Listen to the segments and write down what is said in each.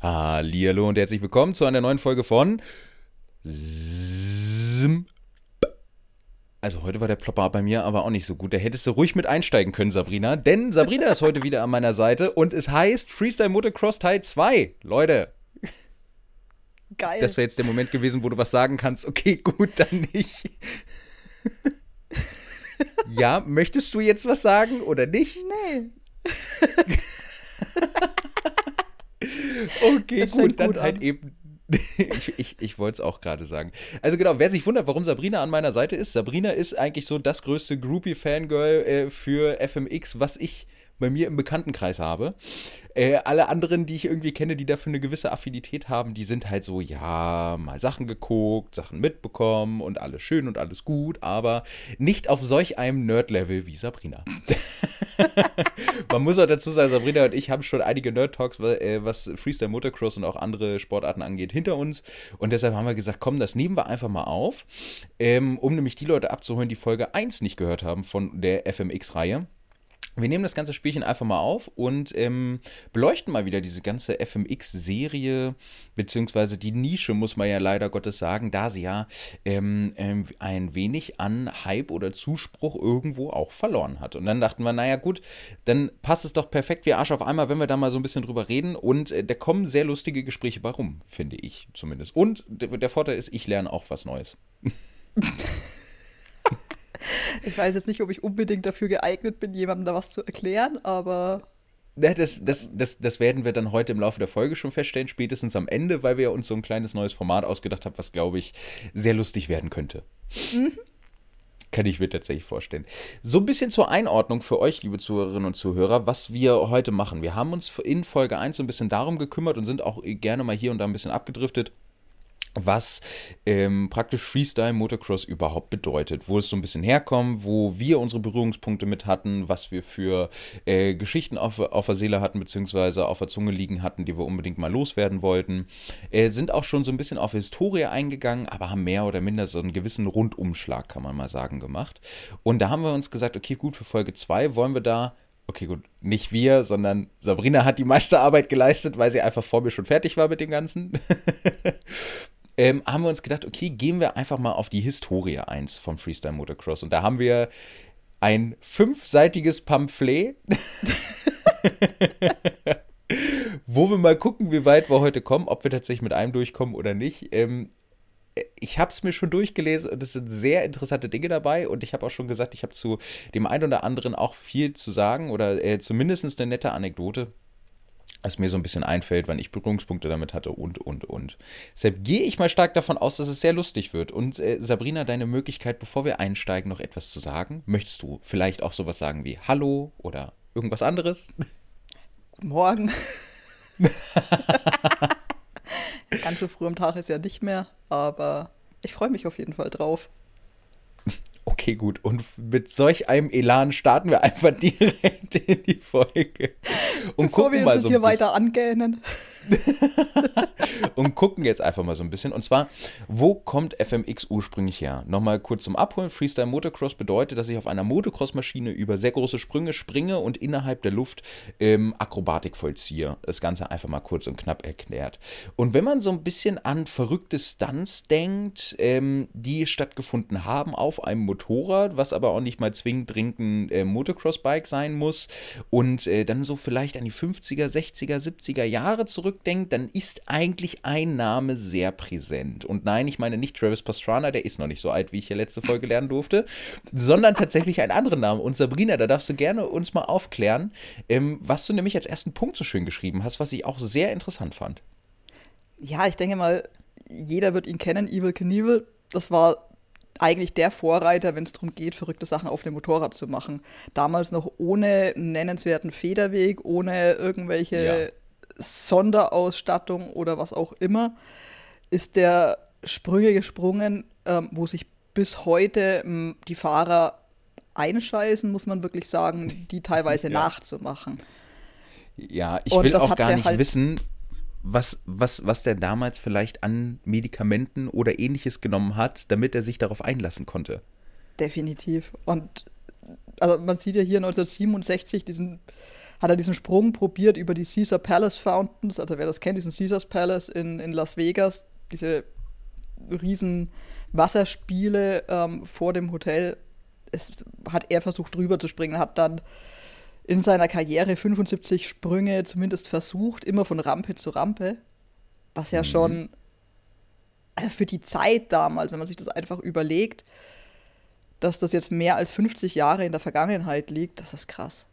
Hallihallo und herzlich willkommen zu einer neuen Folge von. Also heute war der Plopper bei mir aber auch nicht so gut. Da hättest du ruhig mit einsteigen können, Sabrina. Denn Sabrina ist heute wieder an meiner Seite und es heißt Freestyle Motocross Teil 2. Leute. Geil. Das wäre jetzt der Moment gewesen, wo du was sagen kannst. Okay, gut, dann nicht. ja, möchtest du jetzt was sagen oder nicht? Nee. Okay, gut, dann gut halt an. eben. ich ich, ich wollte es auch gerade sagen. Also genau, wer sich wundert, warum Sabrina an meiner Seite ist, Sabrina ist eigentlich so das größte Groupie-Fangirl äh, für FMX, was ich bei mir im Bekanntenkreis habe. Äh, alle anderen, die ich irgendwie kenne, die dafür eine gewisse Affinität haben, die sind halt so, ja, mal Sachen geguckt, Sachen mitbekommen und alles schön und alles gut, aber nicht auf solch einem Nerd-Level wie Sabrina. Man muss auch dazu sagen, Sabrina und ich haben schon einige Nerd-Talks, äh, was Freestyle Motocross und auch andere Sportarten angeht, hinter uns. Und deshalb haben wir gesagt, komm, das nehmen wir einfach mal auf, ähm, um nämlich die Leute abzuholen, die Folge 1 nicht gehört haben von der FMX-Reihe. Wir nehmen das ganze Spielchen einfach mal auf und ähm, beleuchten mal wieder diese ganze FMX-Serie, beziehungsweise die Nische, muss man ja leider Gottes sagen, da sie ja ähm, ähm, ein wenig an Hype oder Zuspruch irgendwo auch verloren hat. Und dann dachten wir, naja gut, dann passt es doch perfekt wie Arsch auf einmal, wenn wir da mal so ein bisschen drüber reden. Und äh, da kommen sehr lustige Gespräche bei rum, finde ich zumindest. Und der Vorteil ist, ich lerne auch was Neues. Ich weiß jetzt nicht, ob ich unbedingt dafür geeignet bin, jemandem da was zu erklären, aber Ja, das, das, das, das werden wir dann heute im Laufe der Folge schon feststellen, spätestens am Ende, weil wir uns so ein kleines neues Format ausgedacht haben, was, glaube ich, sehr lustig werden könnte. Kann ich mir tatsächlich vorstellen. So ein bisschen zur Einordnung für euch, liebe Zuhörerinnen und Zuhörer, was wir heute machen. Wir haben uns in Folge 1 so ein bisschen darum gekümmert und sind auch gerne mal hier und da ein bisschen abgedriftet was ähm, praktisch Freestyle Motocross überhaupt bedeutet, wo es so ein bisschen herkommt, wo wir unsere Berührungspunkte mit hatten, was wir für äh, Geschichten auf, auf der Seele hatten, beziehungsweise auf der Zunge liegen hatten, die wir unbedingt mal loswerden wollten. Äh, sind auch schon so ein bisschen auf Historie eingegangen, aber haben mehr oder minder so einen gewissen Rundumschlag, kann man mal sagen, gemacht. Und da haben wir uns gesagt, okay, gut, für Folge 2 wollen wir da Okay, gut, nicht wir, sondern Sabrina hat die meiste Arbeit geleistet, weil sie einfach vor mir schon fertig war mit dem Ganzen. ähm, haben wir uns gedacht, okay, gehen wir einfach mal auf die Historie eins vom Freestyle Motocross. Und da haben wir ein fünfseitiges Pamphlet, wo wir mal gucken, wie weit wir heute kommen, ob wir tatsächlich mit einem durchkommen oder nicht. Ähm, ich habe es mir schon durchgelesen und es sind sehr interessante Dinge dabei und ich habe auch schon gesagt, ich habe zu dem einen oder anderen auch viel zu sagen oder äh, zumindest eine nette Anekdote, was mir so ein bisschen einfällt, wann ich Berührungspunkte damit hatte und, und, und. Deshalb gehe ich mal stark davon aus, dass es sehr lustig wird. Und äh, Sabrina, deine Möglichkeit, bevor wir einsteigen, noch etwas zu sagen. Möchtest du vielleicht auch sowas sagen wie Hallo oder irgendwas anderes? guten Morgen. Ganz so früh am Tag ist ja nicht mehr, aber ich freue mich auf jeden Fall drauf. Okay, gut. Und mit solch einem Elan starten wir einfach direkt in die Folge. Und Bevor gucken wir uns mal so hier weiter angähnen. und gucken jetzt einfach mal so ein bisschen. Und zwar, wo kommt FMX ursprünglich her? Nochmal kurz zum Abholen. Freestyle Motocross bedeutet, dass ich auf einer Motocross-Maschine über sehr große Sprünge springe und innerhalb der Luft ähm, Akrobatik vollziehe. Das Ganze einfach mal kurz und knapp erklärt. Und wenn man so ein bisschen an verrückte Stunts denkt, ähm, die stattgefunden haben auf einem Motorrad, was aber auch nicht mal zwingend dringend ein äh, Motocross-Bike sein muss, und äh, dann so vielleicht an die 50er, 60er, 70er Jahre zurückdenkt, dann ist eigentlich ein Name sehr präsent. Und nein, ich meine nicht Travis Pastrana, der ist noch nicht so alt, wie ich ja letzte Folge lernen durfte, sondern tatsächlich einen anderen Namen. Und Sabrina, da darfst du gerne uns mal aufklären, ähm, was du nämlich als ersten Punkt so schön geschrieben hast, was ich auch sehr interessant fand. Ja, ich denke mal, jeder wird ihn kennen, Evil Knievel. Das war eigentlich der Vorreiter, wenn es darum geht, verrückte Sachen auf dem Motorrad zu machen. Damals noch ohne nennenswerten Federweg, ohne irgendwelche Ja. Sonderausstattung oder was auch immer, ist der Sprünge gesprungen, ähm, wo sich bis heute ähm, die Fahrer einscheißen, muss man wirklich sagen, die teilweise Ja. nachzumachen. Ja, ich Und will das auch hat gar nicht halt- wissen, was, was, was der damals vielleicht an Medikamenten oder ähnliches genommen hat, damit er sich darauf einlassen konnte. Definitiv. Und also man sieht ja hier 1967 diesen hat er diesen Sprung probiert über die Caesar Palace Fountains, also wer das kennt, diesen Caesars Palace in, in Las Vegas, diese riesen Wasserspiele ähm, vor dem Hotel. Es hat er versucht drüber zu springen, hat dann in seiner Karriere 75 Sprünge zumindest versucht, immer von Rampe zu Rampe, was ja mhm. schon also für die Zeit damals, wenn man sich das einfach überlegt, dass das jetzt mehr als 50 Jahre in der Vergangenheit liegt, das ist krass.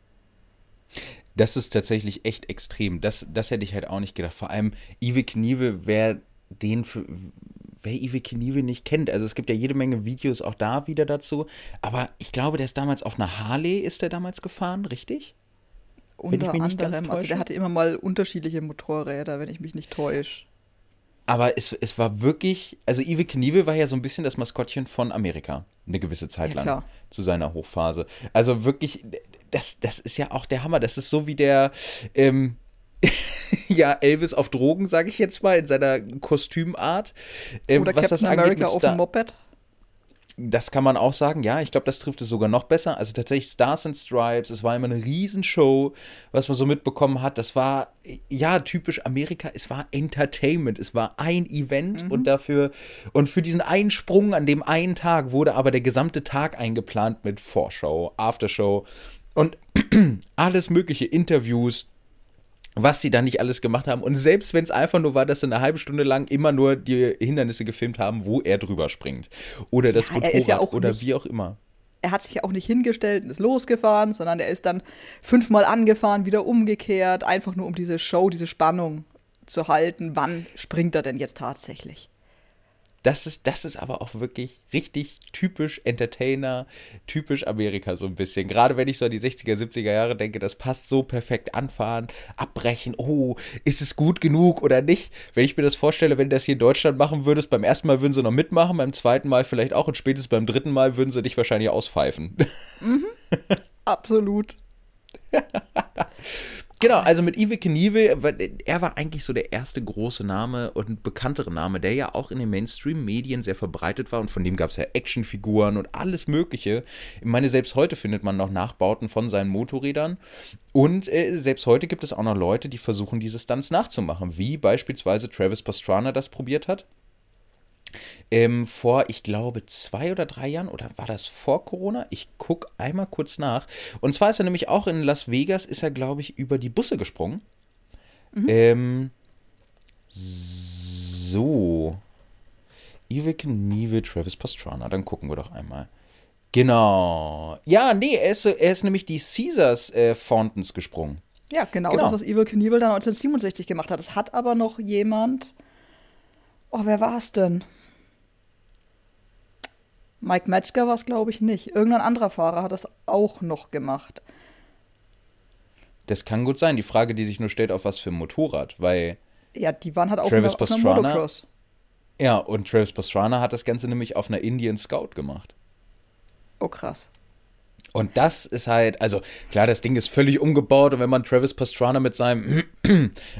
Das ist tatsächlich echt extrem. Das, das hätte ich halt auch nicht gedacht. Vor allem Ive Kniewe, wer den für, wer Ive Kniewe nicht kennt. Also es gibt ja jede Menge Videos auch da wieder dazu. Aber ich glaube, der ist damals auf einer Harley, ist der damals gefahren, richtig? Unter anderem, also der hatte immer mal unterschiedliche Motorräder, wenn ich mich nicht täusche aber es, es war wirklich, also Ive Knievel war ja so ein bisschen das Maskottchen von Amerika, eine gewisse Zeit ja, lang, klar. zu seiner Hochphase. Also wirklich, das, das ist ja auch der Hammer. Das ist so wie der, ähm, ja, Elvis auf Drogen, sage ich jetzt mal, in seiner Kostümart. Ähm, Oder was Captain das America auf dem Moped. Das kann man auch sagen, ja. Ich glaube, das trifft es sogar noch besser. Also tatsächlich Stars and Stripes, es war immer eine Riesenshow, was man so mitbekommen hat. Das war, ja, typisch Amerika. Es war Entertainment. Es war ein Event mhm. und dafür, und für diesen einen Sprung an dem einen Tag wurde aber der gesamte Tag eingeplant mit Vorschau, Aftershow und alles mögliche, Interviews, was sie da nicht alles gemacht haben. Und selbst wenn es einfach nur war, dass sie eine halbe Stunde lang immer nur die Hindernisse gefilmt haben, wo er drüber springt. Oder das ja, Motorrad ja oder nicht, wie auch immer. Er hat sich ja auch nicht hingestellt und ist losgefahren, sondern er ist dann fünfmal angefahren, wieder umgekehrt, einfach nur um diese Show, diese Spannung zu halten. Wann springt er denn jetzt tatsächlich? Das ist, das ist aber auch wirklich richtig typisch Entertainer, typisch Amerika so ein bisschen. Gerade wenn ich so an die 60er, 70er Jahre denke, das passt so perfekt anfahren, abbrechen, oh, ist es gut genug oder nicht? Wenn ich mir das vorstelle, wenn du das hier in Deutschland machen würdest, beim ersten Mal würden sie noch mitmachen, beim zweiten Mal vielleicht auch und spätestens beim dritten Mal würden sie dich wahrscheinlich auspfeifen. Mhm. Absolut. Genau, also mit Ive Knievel, er war eigentlich so der erste große Name und bekanntere Name, der ja auch in den Mainstream-Medien sehr verbreitet war und von dem gab es ja Actionfiguren und alles Mögliche. Ich meine, selbst heute findet man noch Nachbauten von seinen Motorrädern und äh, selbst heute gibt es auch noch Leute, die versuchen, diese Stunts nachzumachen, wie beispielsweise Travis Pastrana das probiert hat. Ähm, vor, ich glaube, zwei oder drei Jahren, oder war das vor Corona? Ich gucke einmal kurz nach. Und zwar ist er nämlich auch in Las Vegas, ist er, glaube ich, über die Busse gesprungen. Mhm. Ähm, so. Ivik Nive Travis Pastrana, dann gucken wir doch einmal. Genau. Ja, nee, er ist, er ist nämlich die Caesars äh, Fountains gesprungen. Ja, genau, genau. das, was Evil Knievel dann 1967 gemacht hat. Das hat aber noch jemand. Oh, wer war es denn? Mike Metzger war es, glaube ich, nicht. Irgendein anderer Fahrer hat das auch noch gemacht. Das kann gut sein. Die Frage, die sich nur stellt, auf was für ein Motorrad, weil. Ja, die waren halt auf, Travis einer, auf einer Motocross. Ja, und Travis Pastrana hat das Ganze nämlich auf einer Indian Scout gemacht. Oh, krass. Und das ist halt, also klar, das Ding ist völlig umgebaut und wenn man Travis Pastrana mit seinem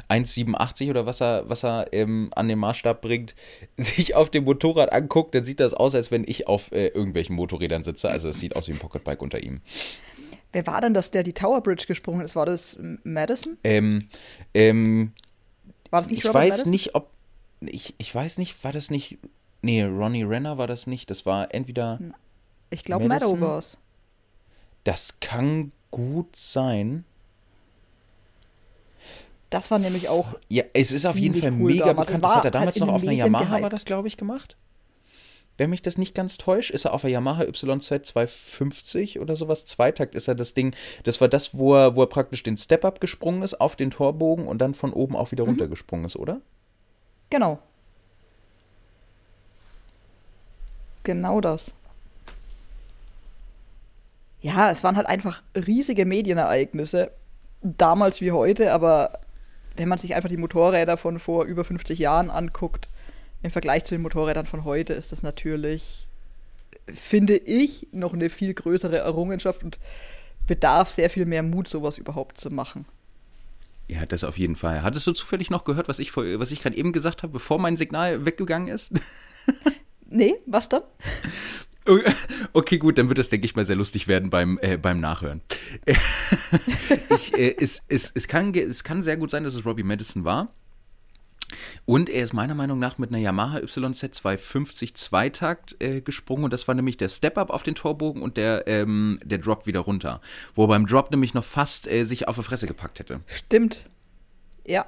1,87 oder was er, was er ähm, an den Maßstab bringt, sich auf dem Motorrad anguckt, dann sieht das aus, als wenn ich auf äh, irgendwelchen Motorrädern sitze. Also es sieht aus wie ein Pocketbike unter ihm. Wer war denn das, der die Tower Bridge gesprungen ist? War das Madison? Ähm, ähm, war das nicht Ich Robert weiß Madison? nicht, ob. Ich, ich weiß nicht, war das nicht. Nee, Ronnie Renner war das nicht. Das war entweder. Ich glaube, Meadow war's. Das kann gut sein. Das war nämlich auch. Ja, es ist auf jeden Fall cool mega damals. bekannt. Das hat er damals halt noch auf einer Yamaha, war das, glaube ich, gemacht. Wenn mich das nicht ganz täuscht, ist er auf der Yamaha YZ 250 oder sowas. Zweitakt ist er das Ding. Das war das, wo er, wo er praktisch den Step-Up gesprungen ist auf den Torbogen und dann von oben auch wieder mhm. runtergesprungen ist, oder? Genau. Genau das ja, es waren halt einfach riesige Medienereignisse, damals wie heute, aber wenn man sich einfach die Motorräder von vor über 50 Jahren anguckt, im Vergleich zu den Motorrädern von heute, ist das natürlich, finde ich, noch eine viel größere Errungenschaft und bedarf sehr viel mehr Mut, sowas überhaupt zu machen. Ja, das auf jeden Fall. Hattest du zufällig noch gehört, was ich, was ich gerade eben gesagt habe, bevor mein Signal weggegangen ist? nee, was dann? Okay, gut, dann wird das, denke ich mal, sehr lustig werden beim, äh, beim Nachhören. ich, äh, es, es, es, kann, es kann sehr gut sein, dass es Robbie Madison war. Und er ist meiner Meinung nach mit einer Yamaha YZ 250 Zweitakt äh, gesprungen und das war nämlich der Step-Up auf den Torbogen und der, ähm, der Drop wieder runter. Wo beim Drop nämlich noch fast äh, sich auf die Fresse gepackt hätte. Stimmt. Ja.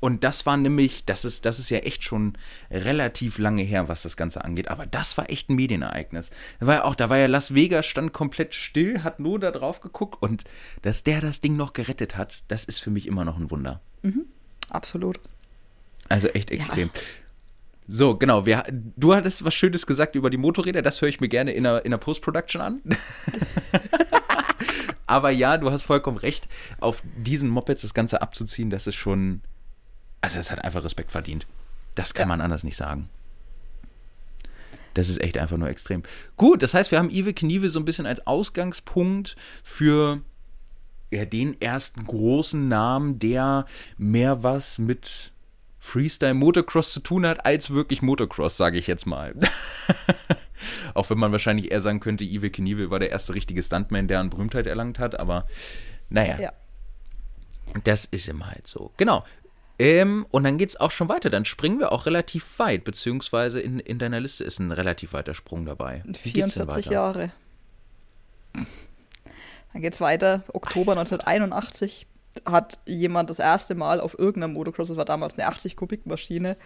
Und das war nämlich, das ist, das ist ja echt schon relativ lange her, was das Ganze angeht. Aber das war echt ein Medienereignis. Da war ja auch, da war ja Las Vegas, stand komplett still, hat nur da drauf geguckt und dass der das Ding noch gerettet hat, das ist für mich immer noch ein Wunder. Mhm, absolut. Also echt extrem. Ja. So, genau. Wir, du hattest was Schönes gesagt über die Motorräder. Das höre ich mir gerne in der, in der Post-Production an. Aber ja, du hast vollkommen recht. Auf diesen Mopeds das Ganze abzuziehen, das ist schon. Also, es hat einfach Respekt verdient. Das kann ja. man anders nicht sagen. Das ist echt einfach nur extrem. Gut, das heißt, wir haben Ive Kniewe so ein bisschen als Ausgangspunkt für ja, den ersten großen Namen, der mehr was mit Freestyle Motocross zu tun hat, als wirklich Motocross, sage ich jetzt mal. Auch wenn man wahrscheinlich eher sagen könnte, Evil Knievel war der erste richtige Stuntman, der an Berühmtheit erlangt hat, aber naja. Ja. Das ist immer halt so. Genau. Ähm, und dann geht es auch schon weiter. Dann springen wir auch relativ weit, beziehungsweise in, in deiner Liste ist ein relativ weiter Sprung dabei. Wie 44 Jahre. Dann geht es weiter. Oktober 1981 hat jemand das erste Mal auf irgendeinem Motocross, das war damals eine 80 Kubik Maschine,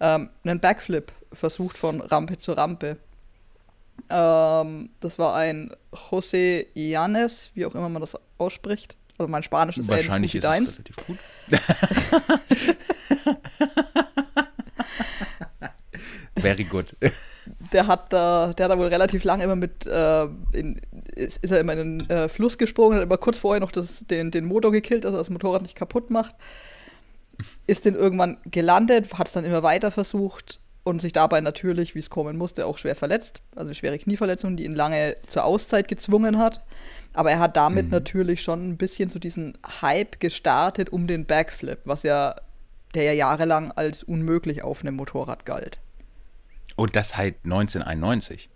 ähm, einen Backflip versucht von Rampe zu Rampe. Ähm, das war ein José Yanes, wie auch immer man das ausspricht. Also mein Spanisch ist Wahrscheinlich ist es relativ gut. Very good. Der hat da, der hat da wohl relativ lange immer mit, äh, in, ist, ist, er immer in den äh, Fluss gesprungen, hat immer kurz vorher noch das, den, den Motor gekillt, dass er das Motorrad nicht kaputt macht. Ist dann irgendwann gelandet, hat es dann immer weiter versucht und sich dabei natürlich, wie es kommen musste, auch schwer verletzt. Also eine schwere Knieverletzung, die ihn lange zur Auszeit gezwungen hat. Aber er hat damit mhm. natürlich schon ein bisschen so diesen Hype gestartet um den Backflip, was ja, der ja jahrelang als unmöglich auf einem Motorrad galt. Und das halt 1991.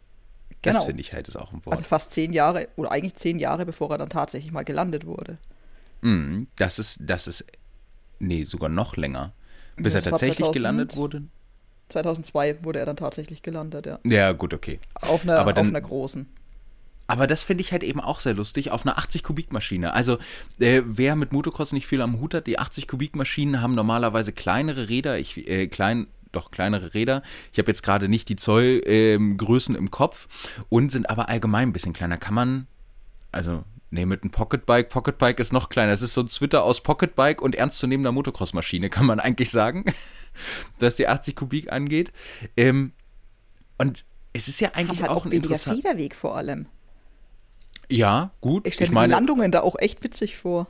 Das genau. finde ich halt ist auch ein Wort. Also fast zehn Jahre oder eigentlich zehn Jahre, bevor er dann tatsächlich mal gelandet wurde. Mm, das ist, das ist, nee, sogar noch länger. Bis das er tatsächlich 2000, gelandet wurde. 2002 wurde er dann tatsächlich gelandet, ja. Ja, gut, okay. Auf einer, dann, auf einer großen. Aber das finde ich halt eben auch sehr lustig, auf einer 80 Kubik Maschine. Also äh, wer mit Motocross nicht viel am Hut hat, die 80 Kubik Maschinen haben normalerweise kleinere Räder, ich, äh, klein, doch kleinere Räder. Ich habe jetzt gerade nicht die Zollgrößen ähm, im Kopf und sind aber allgemein ein bisschen kleiner. Kann man, also Nee, mit einem Pocketbike. Pocketbike ist noch kleiner. Es ist so ein Twitter aus Pocketbike und ernstzunehmender Motocross-Maschine, kann man eigentlich sagen, was die 80 Kubik angeht. Ähm, und es ist ja eigentlich halt auch, auch ein weniger Federweg vor allem. Ja, gut. Ich stelle mir die Landungen da auch echt witzig vor.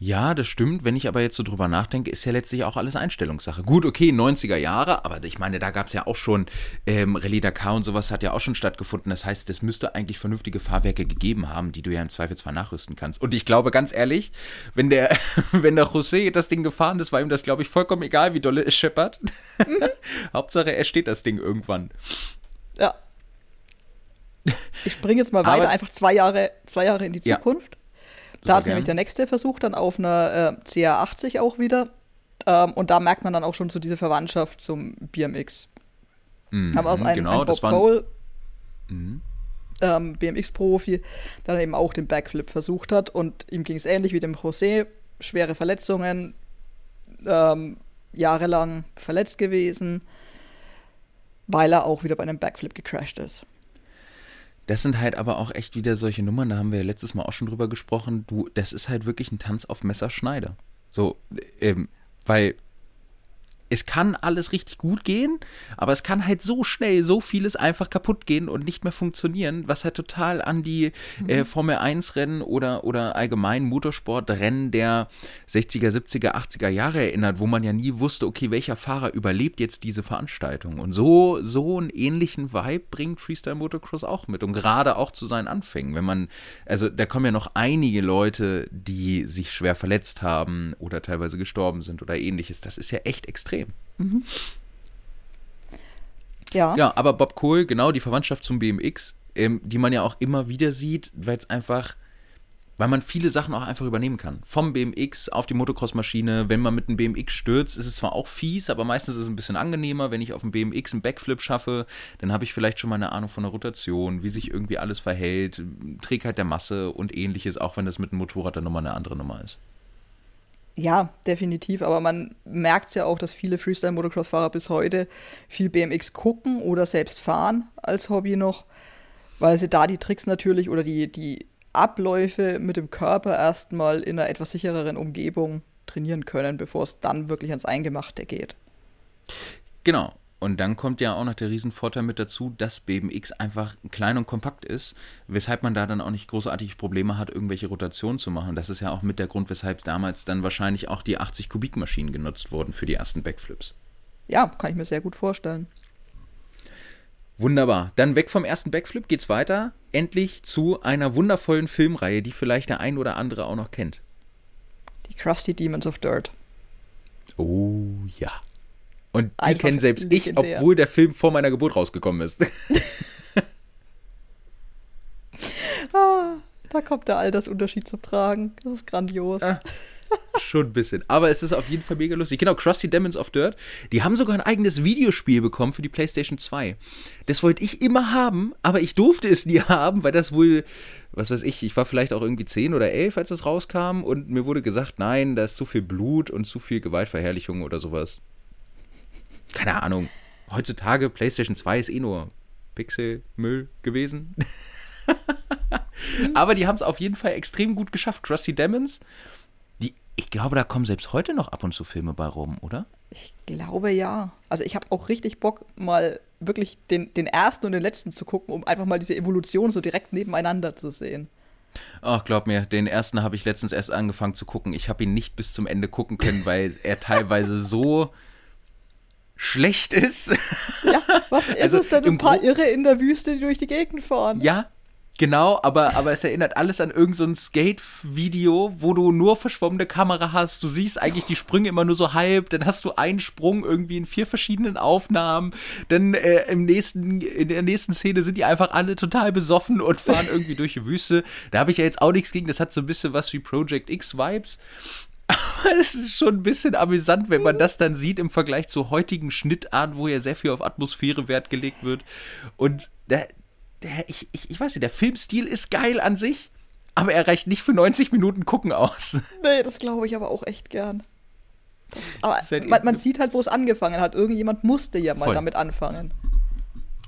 Ja, das stimmt. Wenn ich aber jetzt so drüber nachdenke, ist ja letztlich auch alles Einstellungssache. Gut, okay, 90er Jahre, aber ich meine, da gab es ja auch schon ähm, Rallye Dakar und sowas hat ja auch schon stattgefunden. Das heißt, es müsste eigentlich vernünftige Fahrwerke gegeben haben, die du ja im Zweifelsfall nachrüsten kannst. Und ich glaube, ganz ehrlich, wenn der, wenn der José das Ding gefahren ist, war ihm das, glaube ich, vollkommen egal, wie dolle es scheppert. Mhm. Hauptsache, er steht das Ding irgendwann. Ja. Ich springe jetzt mal weiter, aber, einfach zwei Jahre, zwei Jahre in die Zukunft. Ja. Da hat nämlich der nächste Versuch dann auf einer äh, CA80 auch wieder. Ähm, und da merkt man dann auch schon so diese Verwandtschaft zum BMX. Mhm, Haben auch einen, genau, ein Bob Cole, mhm. ähm, BMX-Profi, der dann eben auch den Backflip versucht hat. Und ihm ging es ähnlich wie dem José. Schwere Verletzungen, ähm, jahrelang verletzt gewesen, weil er auch wieder bei einem Backflip gecrashed ist. Das sind halt aber auch echt wieder solche Nummern, da haben wir ja letztes Mal auch schon drüber gesprochen. Du, das ist halt wirklich ein Tanz auf Messerschneide. So, ähm, weil es kann alles richtig gut gehen, aber es kann halt so schnell so vieles einfach kaputt gehen und nicht mehr funktionieren, was halt total an die mhm. äh, Formel 1 Rennen oder, oder allgemein Motorsportrennen der 60er, 70er, 80er Jahre erinnert, wo man ja nie wusste, okay, welcher Fahrer überlebt jetzt diese Veranstaltung. Und so, so einen ähnlichen Vibe bringt Freestyle Motocross auch mit und gerade auch zu seinen Anfängen, wenn man, also da kommen ja noch einige Leute, die sich schwer verletzt haben oder teilweise gestorben sind oder ähnliches. Das ist ja echt extrem. Mhm. Ja. Ja, aber Bob Cole, genau, die Verwandtschaft zum BMX, ähm, die man ja auch immer wieder sieht, weil es einfach weil man viele Sachen auch einfach übernehmen kann. Vom BMX auf die Motocross-Maschine. Wenn man mit einem BMX stürzt, ist es zwar auch fies, aber meistens ist es ein bisschen angenehmer. Wenn ich auf dem BMX einen Backflip schaffe, dann habe ich vielleicht schon mal eine Ahnung von der Rotation, wie sich irgendwie alles verhält, Trägheit der Masse und ähnliches, auch wenn das mit dem Motorrad dann nochmal eine andere Nummer ist. Ja, definitiv. Aber man merkt ja auch, dass viele Freestyle-Motocross-Fahrer bis heute viel BMX gucken oder selbst fahren als Hobby noch, weil sie da die Tricks natürlich oder die, die Abläufe mit dem Körper erstmal in einer etwas sichereren Umgebung trainieren können, bevor es dann wirklich ans Eingemachte geht. Genau. Und dann kommt ja auch noch der Riesenvorteil mit dazu, dass BMX einfach klein und kompakt ist, weshalb man da dann auch nicht großartig Probleme hat, irgendwelche Rotationen zu machen. Das ist ja auch mit der Grund, weshalb damals dann wahrscheinlich auch die 80 Kubik Maschinen genutzt wurden für die ersten Backflips. Ja, kann ich mir sehr gut vorstellen. Wunderbar. Dann weg vom ersten Backflip geht's weiter. Endlich zu einer wundervollen Filmreihe, die vielleicht der ein oder andere auch noch kennt. Die Krusty Demons of Dirt. Oh ja. Und die Einfach kennen selbst ich, obwohl der Film vor meiner Geburt rausgekommen ist. ah, da kommt der Altersunterschied zum Tragen. Das ist grandios. Ah, Schon ein bisschen. Aber es ist auf jeden Fall mega lustig. Genau, Krusty Demons of Dirt. Die haben sogar ein eigenes Videospiel bekommen für die PlayStation 2. Das wollte ich immer haben, aber ich durfte es nie haben, weil das wohl, was weiß ich, ich war vielleicht auch irgendwie 10 oder 11, als es rauskam und mir wurde gesagt, nein, da ist zu viel Blut und zu viel Gewaltverherrlichung oder sowas. Keine Ahnung. Heutzutage PlayStation 2 ist eh nur Pixelmüll gewesen. aber die haben es auf jeden Fall extrem gut geschafft. Krusty Demons ich glaube, da kommen selbst heute noch ab und zu Filme bei rum, oder? Ich glaube ja. Also ich habe auch richtig Bock, mal wirklich den, den ersten und den letzten zu gucken, um einfach mal diese Evolution so direkt nebeneinander zu sehen. Ach, glaub mir, den ersten habe ich letztens erst angefangen zu gucken. Ich habe ihn nicht bis zum Ende gucken können, weil er teilweise so schlecht ist. Ja, was ist also es denn? Ein paar Irre in der Wüste, die durch die Gegend fahren. Ja, Genau, aber, aber es erinnert alles an irgendein so Skate-Video, wo du nur verschwommene Kamera hast. Du siehst eigentlich die Sprünge immer nur so halb. Dann hast du einen Sprung irgendwie in vier verschiedenen Aufnahmen. Dann äh, im nächsten, in der nächsten Szene sind die einfach alle total besoffen und fahren irgendwie durch die Wüste. Da habe ich ja jetzt auch nichts gegen. Das hat so ein bisschen was wie Project X-Vibes. Aber es ist schon ein bisschen amüsant, wenn man das dann sieht im Vergleich zu heutigen Schnittarten, wo ja sehr viel auf Atmosphäre Wert gelegt wird. Und da, der, ich, ich, ich weiß nicht, der Filmstil ist geil an sich, aber er reicht nicht für 90 Minuten gucken aus. Nee, das glaube ich aber auch echt gern. Das, aber halt man, man, sieht halt, wo es angefangen hat. Irgendjemand musste ja mal voll. damit anfangen.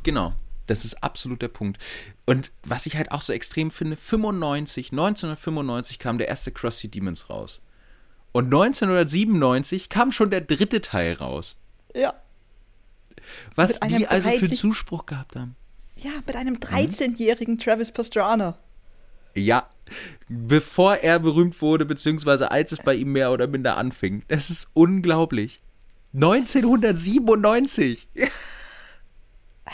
Genau. Das ist absolut der Punkt. Und was ich halt auch so extrem finde, 95, 1995 kam der erste Krusty Demons raus. Und 1997 kam schon der dritte Teil raus. Ja. Was die also für Zuspruch gehabt haben. Ja, mit einem 13-jährigen mhm. Travis Pastrana. Ja, bevor er berühmt wurde, beziehungsweise als es bei ihm mehr oder minder anfing. Das ist unglaublich. 1997.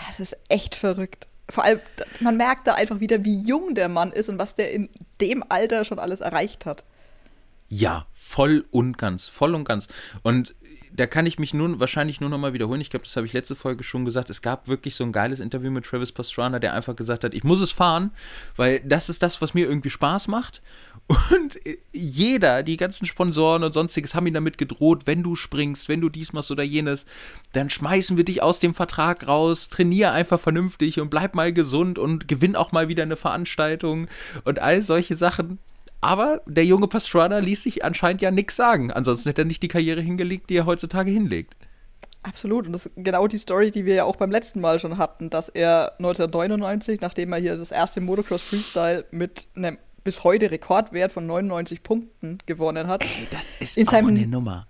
Das ist echt verrückt. Vor allem, man merkt da einfach wieder, wie jung der Mann ist und was der in dem Alter schon alles erreicht hat. Ja, voll und ganz, voll und ganz. Und da kann ich mich nun wahrscheinlich nur noch mal wiederholen. Ich glaube, das habe ich letzte Folge schon gesagt. Es gab wirklich so ein geiles Interview mit Travis Pastrana, der einfach gesagt hat, ich muss es fahren, weil das ist das, was mir irgendwie Spaß macht. Und jeder, die ganzen Sponsoren und sonstiges haben ihn damit gedroht, wenn du springst, wenn du dies machst oder jenes, dann schmeißen wir dich aus dem Vertrag raus, trainier einfach vernünftig und bleib mal gesund und gewinn auch mal wieder eine Veranstaltung und all solche Sachen. Aber der junge Pastrana ließ sich anscheinend ja nichts sagen. Ansonsten hätte er nicht die Karriere hingelegt, die er heutzutage hinlegt. Absolut. Und das ist genau die Story, die wir ja auch beim letzten Mal schon hatten, dass er 1999, nachdem er hier das erste Motocross Freestyle mit einem bis heute Rekordwert von 99 Punkten gewonnen hat. Ey, das ist in seinem, eine Nummer.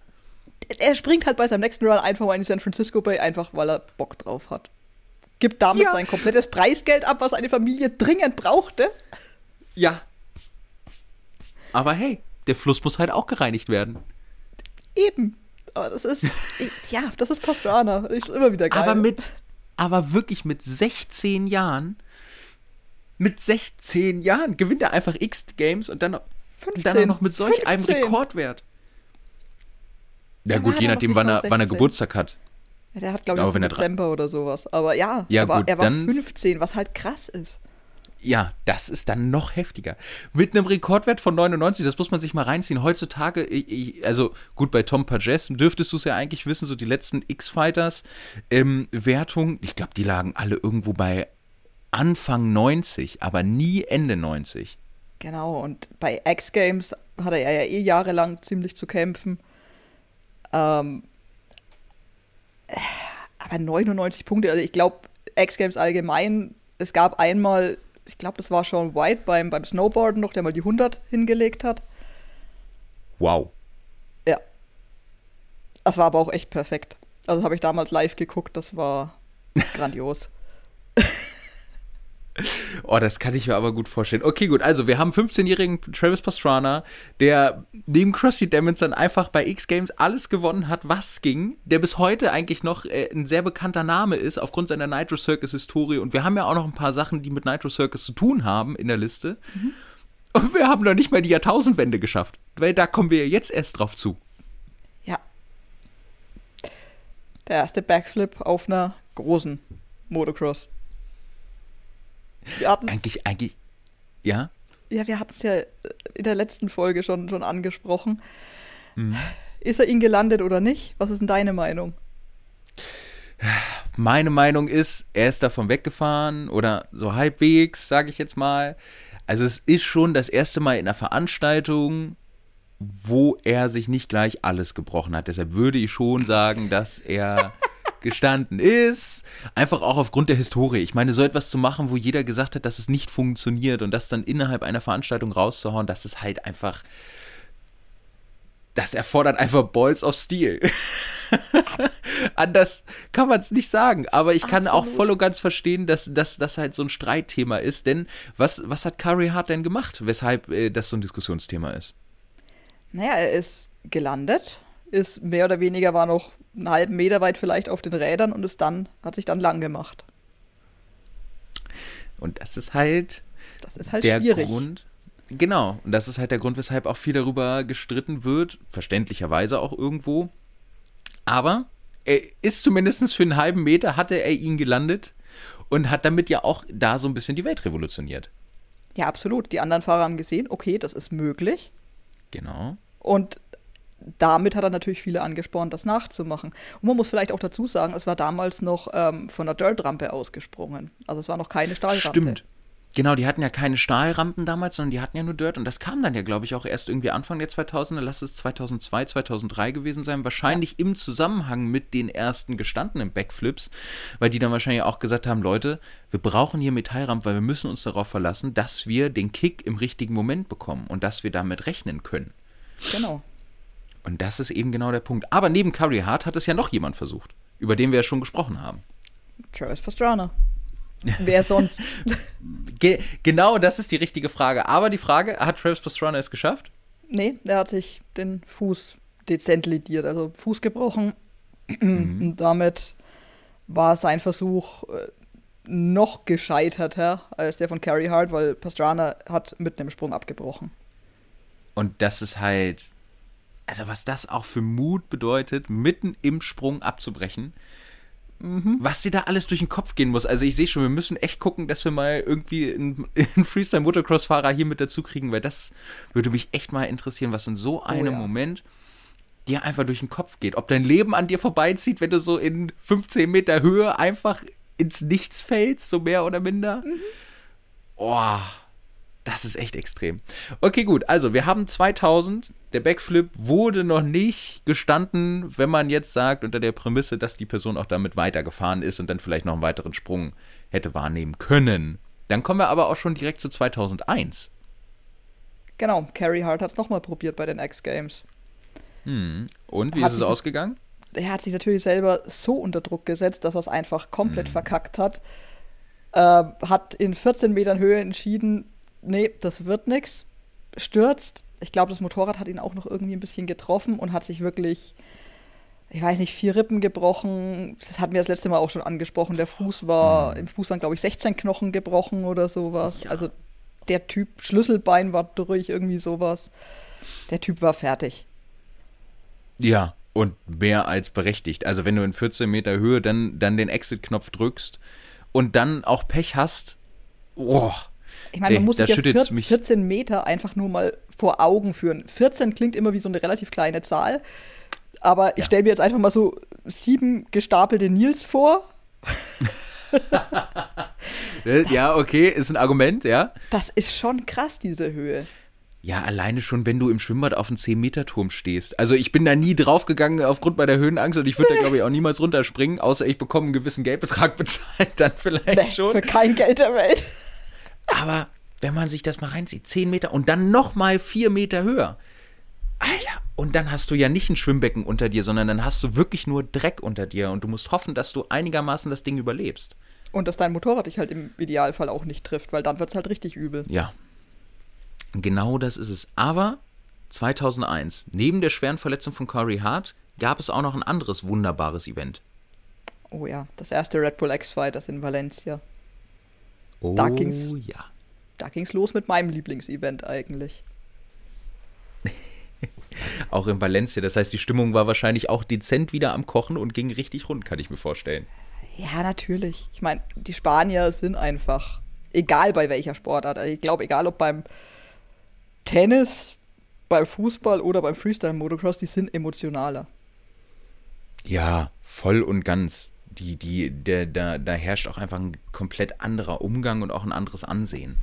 Er springt halt bei seinem nächsten Run einfach mal in die San Francisco Bay, einfach weil er Bock drauf hat. Gibt damit ja. sein komplettes Preisgeld ab, was eine Familie dringend brauchte. Ja, aber hey, der Fluss muss halt auch gereinigt werden. Eben. Aber das ist, ja, das ist Pastrana. Das ist immer wieder geil. Aber mit, aber wirklich mit 16 Jahren, mit 16 Jahren gewinnt er einfach X Games und dann, noch, 15, dann noch mit solch 15. einem Rekordwert. Ja, gut, je nachdem, wann er, wann er Geburtstag hat. Ja, der hat, glaube ich, Aber wenn im er Dezember oder sowas. Aber ja, Ja, er, war, gut, er war dann- 15, was halt krass ist. Ja, das ist dann noch heftiger. Mit einem Rekordwert von 99, das muss man sich mal reinziehen. Heutzutage, ich, ich, also gut, bei Tom Pages dürftest du es ja eigentlich wissen, so die letzten X-Fighters ähm, ich glaube, die lagen alle irgendwo bei Anfang 90, aber nie Ende 90. Genau, und bei X Games hatte er ja eh jahrelang ziemlich zu kämpfen. Ähm, äh, aber 99 Punkte, also ich glaube, X Games allgemein, es gab einmal, ich glaube, das war Sean White beim, beim Snowboarden noch, der mal die 100 hingelegt hat. Wow. Ja. Das war aber auch echt perfekt. Also habe ich damals live geguckt, das war grandios. Oh, das kann ich mir aber gut vorstellen. Okay, gut. Also, wir haben 15-jährigen Travis Pastrana, der neben Crossy Demons dann einfach bei X Games alles gewonnen hat, was ging. Der bis heute eigentlich noch äh, ein sehr bekannter Name ist, aufgrund seiner Nitro Circus Historie. Und wir haben ja auch noch ein paar Sachen, die mit Nitro Circus zu tun haben in der Liste. Und wir haben noch nicht mal die Jahrtausendwende geschafft. Weil da kommen wir jetzt erst drauf zu. Ja. Der erste Backflip auf einer großen Motocross. Wir Eigentlich, eigentlich, ja. ja, wir hatten es ja in der letzten Folge schon, schon angesprochen. Ist er ihn gelandet oder nicht? Was ist denn deine Meinung? Meine Meinung ist, er ist davon weggefahren oder so halbwegs, sage ich jetzt mal. Also es ist schon das erste Mal in einer Veranstaltung, wo er sich nicht gleich alles gebrochen hat. Deshalb würde ich schon sagen, dass er gestanden ist. Einfach auch aufgrund der Historie. Ich meine, so etwas zu machen, wo jeder gesagt hat, dass es nicht funktioniert und das dann innerhalb einer Veranstaltung rauszuhauen, das ist halt einfach. Das erfordert einfach Balls of Steel. Anders kann man es nicht sagen. Aber ich kann auch Absolut. voll und ganz verstehen, dass dass das halt so ein Streitthema ist. Denn was, was hat Curry Hart denn gemacht, weshalb äh, das so ein Diskussionsthema ist? Naja, er ist gelandet, ist mehr oder weniger, war noch einen halben Meter weit vielleicht auf den Rädern und ist dann, hat sich dann lang gemacht. Und das ist halt Das ist halt der schwierig. Grund. Genau, und das ist halt der Grund, weshalb auch viel darüber gestritten wird, verständlicherweise auch irgendwo. Aber er ist zumindest für einen halben Meter hatte er ihn gelandet und hat damit ja auch da so ein bisschen die Welt revolutioniert. Ja, absolut. Die anderen Fahrer haben gesehen, okay, das ist möglich. Genau. Und damit hat er natürlich viele angespornt, das nachzumachen. Und man muss vielleicht auch dazu sagen, es war damals noch ähm, von der Dirt-Rampe ausgesprungen. Also es war noch keine Stahlrampe. Stimmt. Genau, die hatten ja keine Stahlrampen damals, sondern die hatten ja nur Dirt. Und das kam dann ja, glaube ich, auch erst irgendwie Anfang der 2000er. Lass es 2002, 2003 gewesen sein. Wahrscheinlich im Zusammenhang mit den ersten gestandenen Backflips, weil die dann wahrscheinlich auch gesagt haben, Leute, wir brauchen hier Metallrampen, weil wir müssen uns darauf verlassen, dass wir den Kick im richtigen Moment bekommen und dass wir damit rechnen können. Genau. Und das ist eben genau der Punkt. Aber neben Curry Hart hat es ja noch jemand versucht, über den wir ja schon gesprochen haben. Travis Pastrana. Wer sonst? Ge genau, das ist die richtige Frage. Aber die Frage, hat Travis Pastrana es geschafft? nee, der hat sich den Fuß dezent lediert, also Fuß gebrochen. Und damit war sein Versuch äh, noch gescheiterter als der von Carrie Hart, weil Pastrana hat mitten im Sprung abgebrochen. Und das ist halt, also was das auch für Mut bedeutet, mitten im Sprung abzubrechen. Was dir da alles durch den Kopf gehen muss. Also ich sehe schon, wir müssen echt gucken, dass wir mal irgendwie einen, einen Freestyle-Motocross-Fahrer hier mit dazu kriegen, weil das würde mich echt mal interessieren, was in so einem ja. Moment dir einfach durch den Kopf geht. Ob dein Leben an dir vorbeizieht, wenn du so in 15 Meter Höhe einfach ins Nichts fällst, so mehr oder minder. Oh, das ist echt extrem. Okay, gut. Also, wir haben 2000. Der Backflip wurde noch nicht gestanden, wenn man jetzt sagt, unter der Prämisse, dass die Person auch damit weitergefahren ist und dann vielleicht noch einen weiteren Sprung hätte wahrnehmen können. Dann kommen wir aber auch schon direkt zu 2001. Genau, Carrie Hart hat es nochmal probiert bei den X Games. Und wie Hat ist es ausgegangen? er hat sich natürlich selber so unter Druck gesetzt, dass er es einfach komplett verkackt hat. Äh, hat in 14 Metern Höhe entschieden, nee, das wird nix. Stürzt. Ich glaube, das Motorrad hat ihn auch noch irgendwie ein bisschen getroffen und hat sich wirklich, ich weiß nicht, vier Rippen gebrochen. Das hatten wir das letzte Mal auch schon angesprochen. Der Fuß war, im Fuß waren, glaube ich, 16 Knochen gebrochen oder sowas. Ja. Also der Typ, Schlüsselbein war durch, irgendwie sowas. Der Typ war fertig. Ja. Und mehr als berechtigt. Also wenn du in 14 Meter Höhe dann, dann den Exit-Knopf drückst und dann auch Pech hast, oh, Ich meine, man Nee, muss sich ja schüttelt's vier, mich. 14 Meter einfach nur mal vor Augen führen. 14 klingt immer wie so eine relativ kleine Zahl. Aber ich Ja. stelle mir jetzt einfach mal so sieben gestapelte Nils vor. Äh, ja, okay, ist ein Argument, ja. Das ist schon krass, diese Höhe. Ja, alleine schon, wenn du im Schwimmbad auf einem 10-Meter-Turm stehst. Also ich bin da nie draufgegangen aufgrund meiner Höhenangst und ich würde da, glaube ich, auch niemals runterspringen, außer ich bekomme einen gewissen Geldbetrag bezahlt, dann vielleicht schon. Für kein Geld der Welt. Aber wenn man sich das mal reinzieht, 10 Meter und dann nochmal 4 Meter höher. Alter, und dann hast du ja nicht ein Schwimmbecken unter dir, sondern dann hast du wirklich nur Dreck unter dir und du musst hoffen, dass du einigermaßen das Ding überlebst. Und dass dein Motorrad dich halt im Idealfall auch nicht trifft, weil dann wird es halt richtig übel. Ja. Genau das ist es. Aber 2001, neben der schweren Verletzung von Corey Hart, gab es auch noch ein anderes wunderbares Event. Oh ja, das erste Red Bull X-Fighters in Valencia. Oh Da ging's. ja. Da ging's los mit meinem Lieblingsevent eigentlich. Auch in Valencia. Das heißt, die Stimmung war wahrscheinlich auch dezent wieder am Kochen und ging richtig rund, kann ich mir vorstellen. Ja, natürlich. Ich meine, die Spanier sind einfach, egal bei welcher Sportart, also ich glaube, egal ob beim Tennis, beim Fußball oder beim Freestyle-Motocross, die sind emotionaler. Ja, voll und ganz. Die, die, der, da, da herrscht auch einfach ein komplett anderer Umgang und auch ein anderes Ansehen.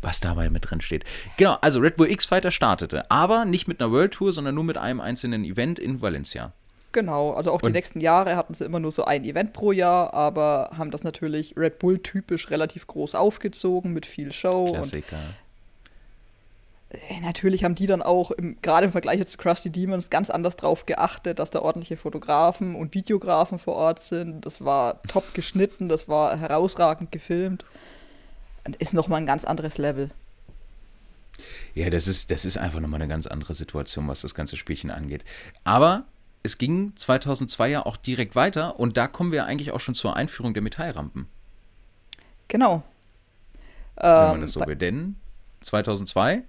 Was dabei mit drin steht. Genau, also Red Bull X-Fighter startete, aber nicht mit einer World Tour, sondern nur mit einem einzelnen Event in Valencia. Genau, also auch die Und- nächsten Jahre hatten sie immer nur so ein Event pro Jahr, aber haben das natürlich Red Bull-typisch relativ groß aufgezogen mit viel Show. Und Klassiker. äh, natürlich haben die dann auch, gerade im Vergleich jetzt zu Krusty Demons, ganz anders drauf geachtet, dass da ordentliche Fotografen und Videografen vor Ort sind. Das war top geschnitten, das war herausragend gefilmt. Und ist nochmal ein ganz anderes Level. Ja, das ist, das ist einfach nochmal eine ganz andere Situation, was das ganze Spielchen angeht. Aber es ging 2002 ja auch direkt weiter und da kommen wir eigentlich auch schon zur Einführung der Metallrampen, Genau. wenn man das so will. Denn 2002,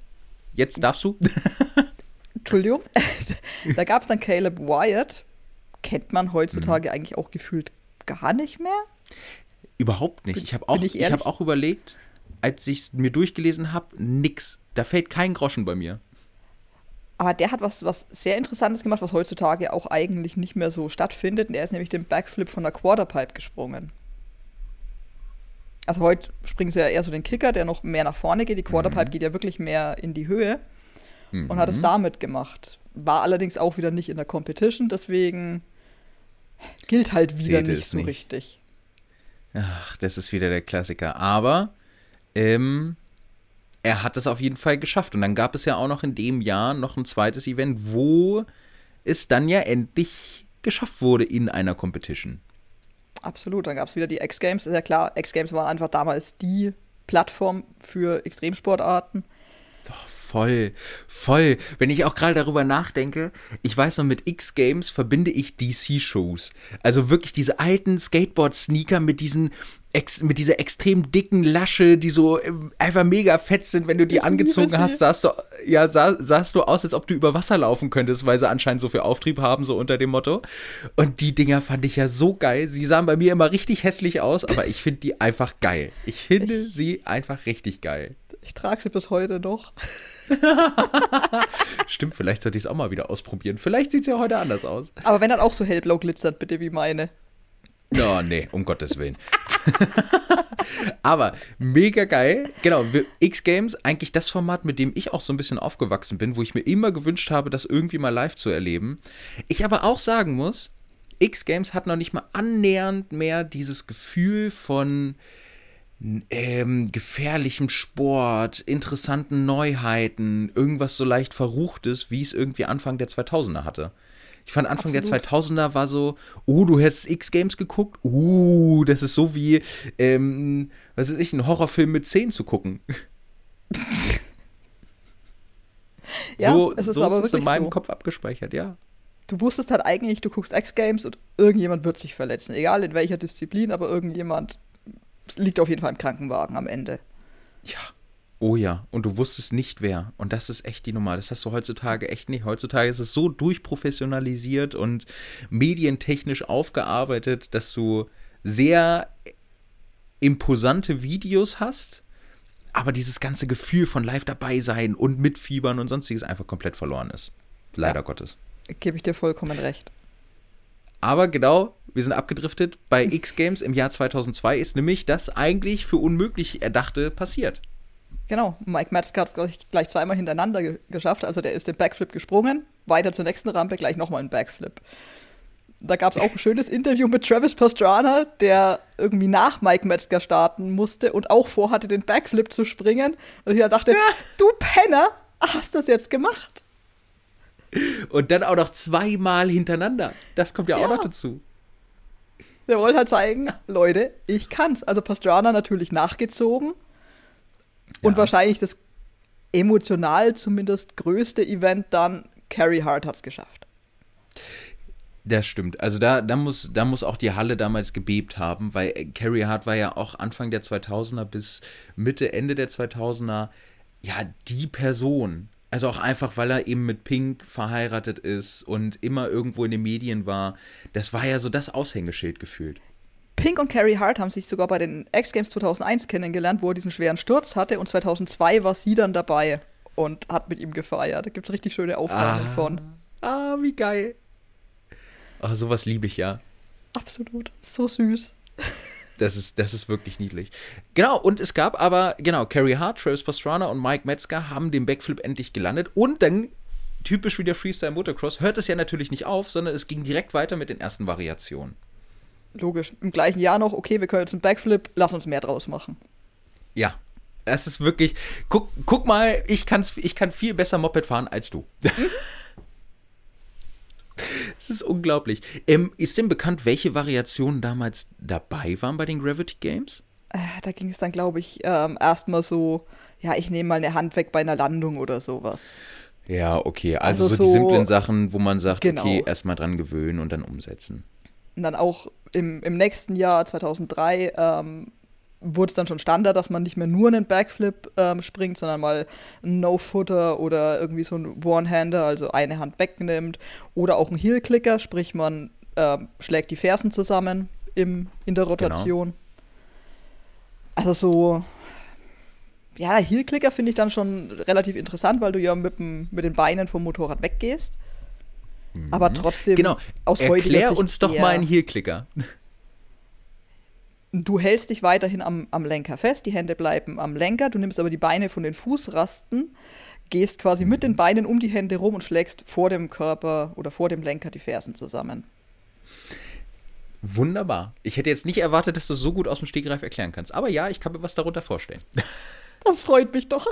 jetzt darfst du. Entschuldigung. da gab es dann Caleb Wyatt. Kennt man heutzutage eigentlich auch gefühlt gar nicht mehr. Überhaupt nicht. Ich habe auch, ich ich hab auch überlegt, als ich es mir durchgelesen habe, nix. Da fällt kein Groschen bei mir. Aber der hat was, was sehr Interessantes gemacht, was heutzutage auch eigentlich nicht mehr so stattfindet. Und er ist nämlich den Backflip von der Quarterpipe gesprungen. Also heute springen sie ja eher so den Kicker, der noch mehr nach vorne geht. Die Quarterpipe geht ja wirklich mehr in die Höhe und hat es Mhm. damit gemacht. War allerdings auch wieder nicht in der Competition, deswegen gilt halt wieder Zählte nicht so nicht. richtig. Ach, das ist wieder der Klassiker. Aber ähm, er hat es auf jeden Fall geschafft. Und dann gab es ja auch noch in dem Jahr noch ein zweites Event, wo es dann ja endlich geschafft wurde in einer Competition. Absolut, dann gab es wieder die X-Games. Ist ja klar, X-Games waren einfach damals die Plattform für Extremsportarten. Voll, voll. Wenn ich auch gerade darüber nachdenke, ich weiß noch, mit X-Games verbinde ich DC-Shows. Also wirklich diese alten Skateboard-Sneaker mit diesen ex, mit dieser extrem dicken Lasche, die so ähm, einfach mega fett sind. Wenn du die Ich angezogen hast, sahst du, ja, sah, sahst du aus, als ob du über Wasser laufen könntest, weil sie anscheinend so viel Auftrieb haben, so unter dem Motto. Und die Dinger fand ich ja so geil. Sie sahen bei mir immer richtig hässlich aus, aber ich finde die einfach geil. Ich finde Ich- sie einfach richtig geil. Ich trage sie bis heute noch. Stimmt, vielleicht sollte ich es auch mal wieder ausprobieren. Vielleicht sieht es ja heute anders aus. Aber wenn dann auch so hellblau glitzert, bitte wie meine. No, nee, um Gottes Willen. Aber mega geil. Genau, X-Games, eigentlich das Format, mit dem ich auch so ein bisschen aufgewachsen bin, wo ich mir immer gewünscht habe, das irgendwie mal live zu erleben. Ich aber auch sagen muss, X-Games hat noch nicht mal annähernd mehr dieses Gefühl von ähm, gefährlichem Sport, interessanten Neuheiten, irgendwas so leicht Verruchtes, wie es irgendwie Anfang der 2000er hatte. Ich fand Anfang Absolut. der 2000er war so, oh, du hättest X-Games geguckt? Uh, das ist so wie, ähm, was weiß ich, ein Horrorfilm mit 10 zu gucken. Ja, so es ist so aber ist es in meinem so. Kopf abgespeichert, ja. Du wusstest halt eigentlich, du guckst X-Games und irgendjemand wird sich verletzen. Egal in welcher Disziplin, aber irgendjemand liegt auf jeden Fall im Krankenwagen am Ende. Ja. Oh ja, und du wusstest nicht wer. Und das ist echt die Nummer. Das hast du heutzutage echt nicht. Heutzutage ist es so durchprofessionalisiert und medientechnisch aufgearbeitet, dass du sehr imposante Videos hast, aber dieses ganze Gefühl von live dabei sein und mitfiebern und sonstiges einfach komplett verloren ist. Leider ja, Gottes. Gebe ich dir vollkommen recht. Aber genau, wir sind abgedriftet. Bei X Games im Jahr 2002 ist nämlich das eigentlich für unmöglich Erdachte passiert. Genau, Mike Metzger hat es gleich, gleich, zweimal hintereinander ge geschafft. Also der ist den Backflip gesprungen, weiter zur nächsten Rampe, gleich nochmal einen Backflip. Da gab es auch ein schönes Interview mit Travis Pastrana, der irgendwie nach Mike Metzger starten musste und auch vorhatte, den Backflip zu springen. Und ich dachte, ja. du Penner, hast das jetzt gemacht? Und dann auch noch zweimal hintereinander. Das kommt ja, ja. auch noch dazu. Der wollte halt zeigen, Leute, ich kann's. Also Pastrana natürlich nachgezogen. Und wahrscheinlich das emotional zumindest größte Event dann, Carrie Hart hat's geschafft. Das stimmt. Also da, da, muss, da muss auch die Halle damals gebebt haben, weil Carrie Hart war ja auch Anfang der 2000er bis Mitte, Ende der 2000er ja die Person. Also auch einfach, weil er eben mit Pink verheiratet ist und immer irgendwo in den Medien war. Das war ja so das Aushängeschild gefühlt. Pink und Carrie Hart haben sich sogar bei den X Games 2001 kennengelernt, wo er diesen schweren Sturz hatte und 2002 war sie dann dabei und hat mit ihm gefeiert. Da gibt es richtig schöne Aufnahmen ah, von. Ah, wie geil. Ach, sowas liebe ich ja. Absolut. So süß. Das ist, das ist wirklich niedlich. Genau, und es gab aber, genau, Carrie Hart, Travis Pastrana und Mike Metzger haben den Backflip endlich gelandet. Und dann, typisch wie der Freestyle Motocross, hört es ja natürlich nicht auf, sondern es ging direkt weiter mit den ersten Variationen. Logisch. Im gleichen Jahr noch, okay, wir können jetzt einen Backflip, lass uns mehr draus machen. Ja, es ist wirklich. Guck, guck mal, ich, kann's, ich kann viel besser Moped fahren als du. Es ist unglaublich. Ähm, ist denn bekannt, welche Variationen damals dabei waren bei den Gravity Games? Äh, da ging es dann, glaube ich, ähm, erstmal so, ja, ich nehme mal eine Hand weg bei einer Landung oder sowas. Ja, okay. Also, also so, so, die simplen Sachen, wo man sagt, genau. okay, erstmal dran gewöhnen und dann umsetzen. Und dann auch im, im nächsten Jahr, 2003, ähm, wurde es dann schon Standard, dass man nicht mehr nur einen Backflip ähm, springt, sondern mal einen No-Footer oder irgendwie so einen One-Hander, also eine Hand wegnimmt. Oder auch einen Heel-Clicker, sprich man äh, schlägt die Fersen zusammen im, in der Rotation. Genau. Also so, ja, Heel-Clicker finde ich dann schon relativ interessant, weil du ja mit, dem, mit den Beinen vom Motorrad weggehst. Mhm. Aber trotzdem genau. aus Erklär uns doch mal einen Heel-Clicker. Du hältst dich weiterhin am, am Lenker fest, die Hände bleiben am Lenker, du nimmst aber die Beine von den Fußrasten, gehst quasi mit den Beinen um die Hände rum und schlägst vor dem Körper oder vor dem Lenker die Fersen zusammen. Wunderbar. Ich hätte jetzt nicht erwartet, dass du so gut aus dem Stegreif erklären kannst. Aber ja, ich kann mir was darunter vorstellen. Das freut mich doch.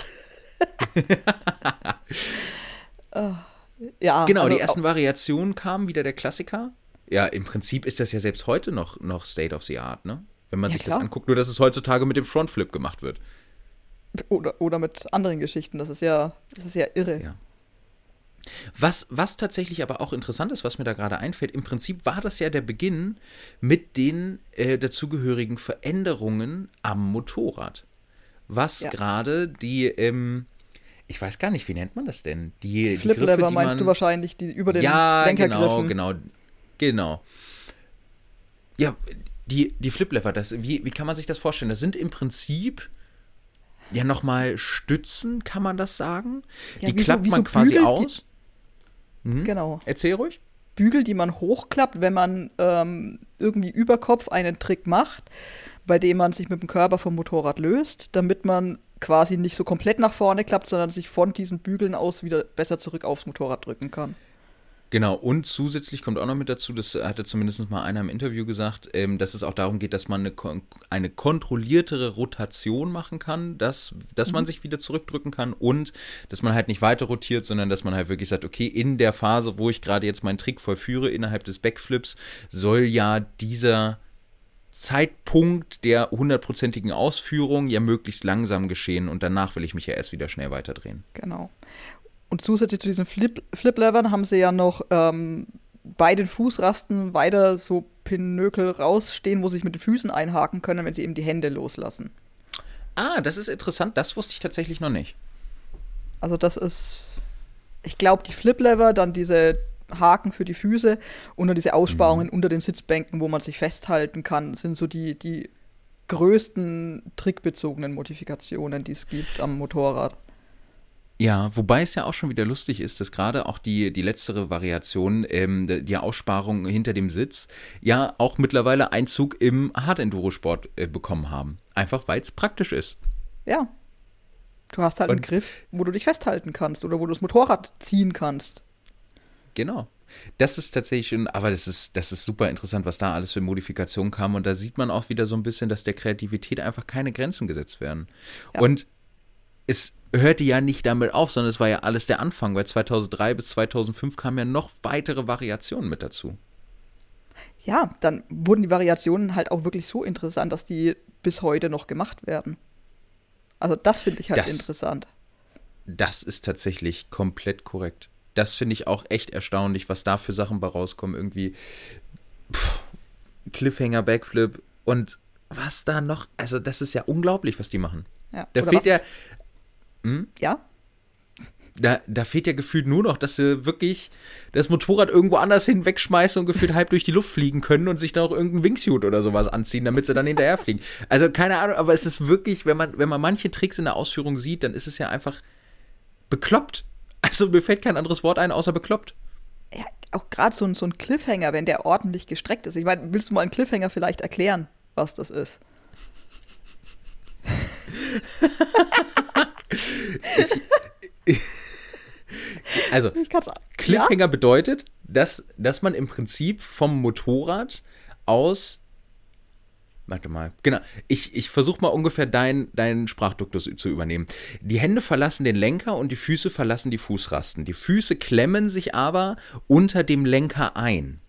uh, ja, genau, also, die ersten Variationen kamen, wieder der Klassiker. Ja, im Prinzip ist das ja selbst heute noch, noch State of the Art, ne? Wenn man ja, sich klar. das anguckt. Nur, dass es heutzutage mit dem Frontflip gemacht wird. Oder, oder mit anderen Geschichten. Das ist ja, das ist ja irre. Ja. Was, was tatsächlich aber auch interessant ist, was mir da gerade einfällt, im Prinzip war das ja der Beginn mit den äh, dazugehörigen Veränderungen am Motorrad. Was ja. gerade die, ähm, ich weiß gar nicht, wie nennt man das denn? Die, die Flip-Lever meinst du wahrscheinlich, die über den ja, Lenkergriffen. genau, genau, genau. Ja, die, die Flip-Lever, wie, wie kann man sich das vorstellen? Das sind im Prinzip ja nochmal Stützen, kann man das sagen? Ja, die klappt so, man so quasi Bügel, aus. Hm? Genau. Erzähl ruhig. Bügel, die man hochklappt, wenn man ähm, irgendwie über Kopf einen Trick macht, bei dem man sich mit dem Körper vom Motorrad löst, damit man quasi nicht so komplett nach vorne klappt, sondern sich von diesen Bügeln aus wieder besser zurück aufs Motorrad drücken kann. Genau, und zusätzlich kommt auch noch mit dazu, das hatte zumindest mal einer im Interview gesagt, ähm, dass es auch darum geht, dass man eine, eine kontrolliertere Rotation machen kann, dass, dass mhm. man sich wieder zurückdrücken kann und dass man halt nicht weiter rotiert, sondern dass man halt wirklich sagt, okay, in der Phase, wo ich gerade jetzt meinen Trick vollführe, innerhalb des Backflips, soll ja dieser Zeitpunkt der hundertprozentigen Ausführung ja möglichst langsam geschehen und danach will ich mich ja erst wieder schnell weiterdrehen. Genau. Und zusätzlich zu diesen Flip-Levern Flip haben sie ja noch ähm, bei den Fußrasten weiter so Pinökel rausstehen, wo sie sich mit den Füßen einhaken können, wenn sie eben die Hände loslassen. Ah, das ist interessant. Das wusste ich tatsächlich noch nicht. Also das ist, ich glaube, die Flip-Lever, dann diese Haken für die Füße und dann diese Aussparungen mhm. unter den Sitzbänken, wo man sich festhalten kann, sind so die, die größten trickbezogenen Modifikationen, die es gibt am Motorrad. Ja, wobei es ja auch schon wieder lustig ist, dass gerade auch die, die letztere Variation, ähm, die Aussparung hinter dem Sitz, ja auch mittlerweile Einzug im Hard-Enduro-Sport äh, bekommen haben. Einfach weil es praktisch ist. Ja. Du hast halt Und, einen Griff, wo du dich festhalten kannst oder wo du das Motorrad ziehen kannst. Genau. Das ist tatsächlich schon, aber das ist, das ist super interessant, was da alles für Modifikationen kam. Und da sieht man auch wieder so ein bisschen, dass der Kreativität einfach keine Grenzen gesetzt werden. Ja. Und es hörte ja nicht damit auf, sondern es war ja alles der Anfang, weil 2003 bis 2005 kamen ja noch weitere Variationen mit dazu. Ja, dann wurden die Variationen halt auch wirklich so interessant, dass die bis heute noch gemacht werden. Also das finde ich halt das, interessant. Das ist tatsächlich komplett korrekt. Das finde ich auch echt erstaunlich, was da für Sachen bei rauskommen. Irgendwie pff, Cliffhanger, Backflip und was da noch. Also das ist ja unglaublich, was die machen. Ja, da fehlt ja hm? Ja. Da, da fehlt ja gefühlt nur noch, dass sie wirklich das Motorrad irgendwo anders hin wegschmeißen und gefühlt halb durch die Luft fliegen können und sich dann auch irgendeinen Wingsuit oder sowas anziehen, damit sie dann hinterher fliegen. Also keine Ahnung, aber es ist wirklich, wenn man, wenn man manche Tricks in der Ausführung sieht, dann ist es ja einfach bekloppt. Also mir fällt kein anderes Wort ein, außer bekloppt. Ja, auch gerade so ein, so ein Cliffhanger, wenn der ordentlich gestreckt ist. Ich meine, willst du mal einen Cliffhanger vielleicht erklären, was das ist? ich, also, Cliffhanger ja? bedeutet, dass, dass man im Prinzip vom Motorrad aus. Warte mal, genau. Ich, ich versuche mal ungefähr deinen dein Sprachduktus zu übernehmen. Die Hände verlassen den Lenker und die Füße verlassen die Fußrasten. Die Füße klemmen sich aber unter dem Lenker ein.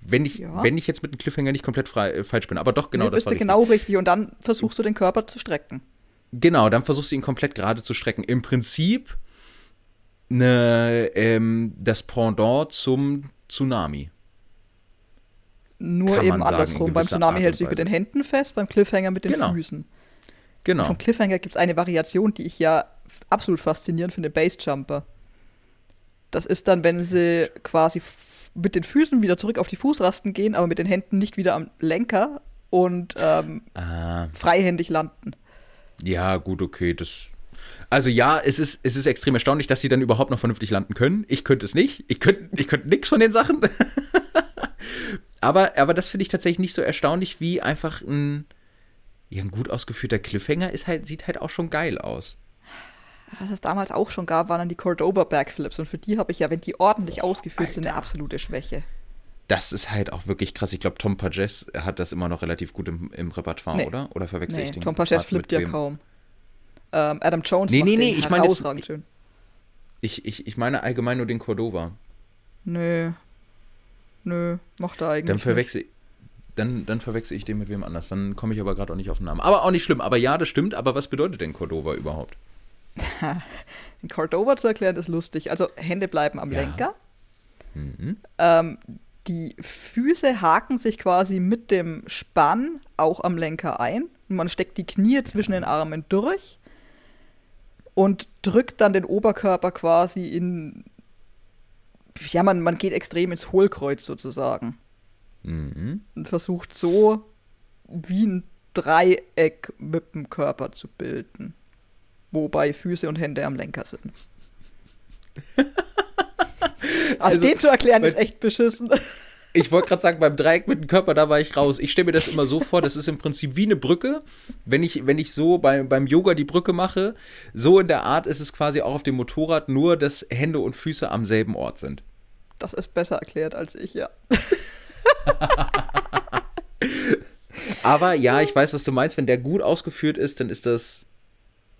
Wenn ich, ja. wenn ich jetzt mit dem Cliffhanger nicht komplett frei, äh, falsch bin, aber doch genau nee, das war richtig. genau richtig und dann versuchst du den Körper zu strecken. Genau, dann versuchst du ihn komplett gerade zu strecken. Im Prinzip ne, ähm, das Pendant zum Tsunami. Nur eben andersrum. Beim Tsunami hältst du dich mit den Händen fest, beim Cliffhanger mit den genau. Füßen. Genau. Vom Cliffhanger gibt es eine Variation, die ich ja absolut faszinierend finde, Bassjumper. Das ist dann, wenn sie quasi mit den Füßen wieder zurück auf die Fußrasten gehen, aber mit den Händen nicht wieder am Lenker und ähm, ah. freihändig landen. Ja, gut, okay, das. Also ja, es ist, es ist extrem erstaunlich, dass sie dann überhaupt noch vernünftig landen können. Ich könnte es nicht. Ich könnte ich könnt nichts von den Sachen. aber, aber das finde ich tatsächlich nicht so erstaunlich, wie einfach ein, ja, ein gut ausgeführter Cliffhanger ist halt, sieht halt auch schon geil aus. Was es damals auch schon gab, waren dann die Cordoba Backflips. Und für die habe ich ja, wenn die ordentlich oh, ausgeführt Alter. sind, eine absolute Schwäche. Das ist halt auch wirklich krass. Ich glaube, Tom Pages hat das immer noch relativ gut im, im Repertoire, nee. oder? Oder verwechsel nee, ich den? Tom Pages flippt ja kaum. Ähm, Adam Jones nee, nee, nee, ich meine herausragend schön. Ich, ich, ich meine allgemein nur den Cordova. Nö. Nö, macht er eigentlich dann verwechsel. Dann, dann verwechsel ich den mit wem anders. Dann komme ich aber gerade auch nicht auf den Namen. Aber auch nicht schlimm. Aber ja, das stimmt. Aber was bedeutet denn Cordova überhaupt? Cordova zu erklären ist lustig. Also Hände bleiben am ja. Lenker. Mhm. Ähm, die Füße haken sich quasi mit dem Spann auch am Lenker ein. Man steckt die Knie zwischen den Armen durch und drückt dann den Oberkörper quasi in. Ja, man, man geht extrem ins Hohlkreuz sozusagen. Mhm. Und versucht so wie ein Dreieck mit dem Körper zu bilden wobei Füße und Hände am Lenker sind. also, den zu erklären ist echt beschissen. Ich wollte gerade sagen, beim Dreieck mit dem Körper, da war ich raus. Ich stelle mir das immer so vor, das ist im Prinzip wie eine Brücke. Wenn ich, wenn ich so bei, beim Yoga die Brücke mache, so in der Art ist es quasi auch auf dem Motorrad, nur dass Hände und Füße am selben Ort sind. Das ist besser erklärt als ich, ja. Aber ja, ich weiß, was du meinst. Wenn der gut ausgeführt ist, dann ist das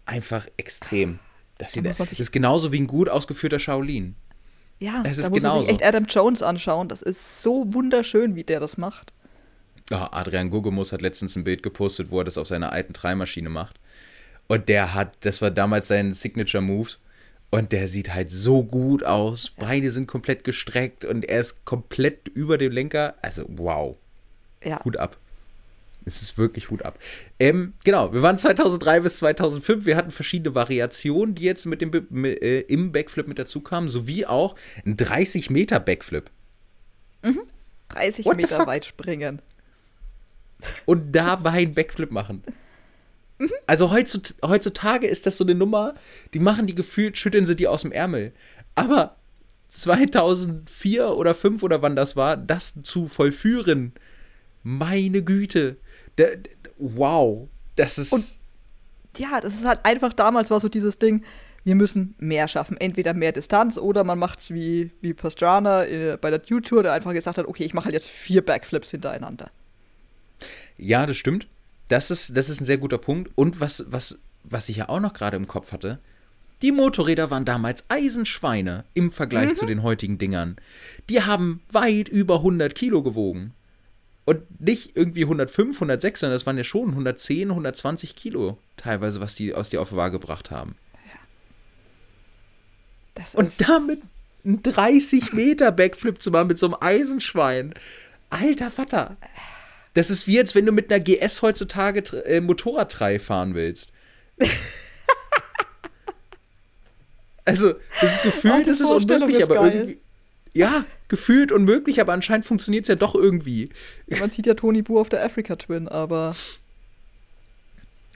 einfach extrem. Das, da das ist genauso wie ein gut ausgeführter Shaolin. Ja, es ist da muss genauso. man sich echt Adam Jones anschauen. Das ist so wunderschön, wie der das macht. Oh, Adrian Gugemus hat letztens ein Bild gepostet, wo er das auf seiner alten Dreimaschine macht. Und der hat, das war damals sein Signature Move. Und der sieht halt so gut aus. Beine sind komplett gestreckt und er ist komplett über dem Lenker. Also, wow. Ja. Hut ab. Es ist wirklich Hut ab. Ähm, genau, wir waren 2003 bis 2005. Wir hatten verschiedene Variationen, die jetzt mit dem mit, äh, im Backflip mit dazu kamen, sowie auch ein 30 Meter Backflip. Mhm. 30 What Meter weit springen. Und dabei einen Backflip machen. Mhm. Also heutzutage ist das so eine Nummer, die machen die gefühlt, schütteln sie die aus dem Ärmel. Aber 2004 oder 5 oder wann das war, das zu vollführen, meine Güte, der, der, wow, das ist. Und ja, das ist halt einfach damals war so dieses Ding, wir müssen mehr schaffen. Entweder mehr Distanz oder man macht es wie, wie Pastrana äh, bei der Due-Tour, der einfach gesagt hat, okay, ich mache halt jetzt vier Backflips hintereinander. Ja, das stimmt. Das ist, das ist ein sehr guter Punkt. Und was, was, was ich ja auch noch gerade im Kopf hatte, die Motorräder waren damals Eisenschweine im Vergleich mhm. zu den heutigen Dingern. Die haben weit über 100 Kilo gewogen. Und nicht irgendwie 105, 106, sondern das waren ja schon 110, 120 Kilo teilweise, was die aus die auf die Waage gebracht haben. Ja. Und damit einen 30 Meter Backflip zu machen mit so einem Eisenschwein. Alter Vater. Das ist wie jetzt, wenn du mit einer GS heutzutage äh, Motorradtrei fahren willst. also, das ist gefühlt, das ist unmöglich, aber irgendwie. Ja, gefühlt unmöglich, aber anscheinend funktioniert es ja doch irgendwie. Man sieht ja Tony Boo auf der Africa Twin, aber.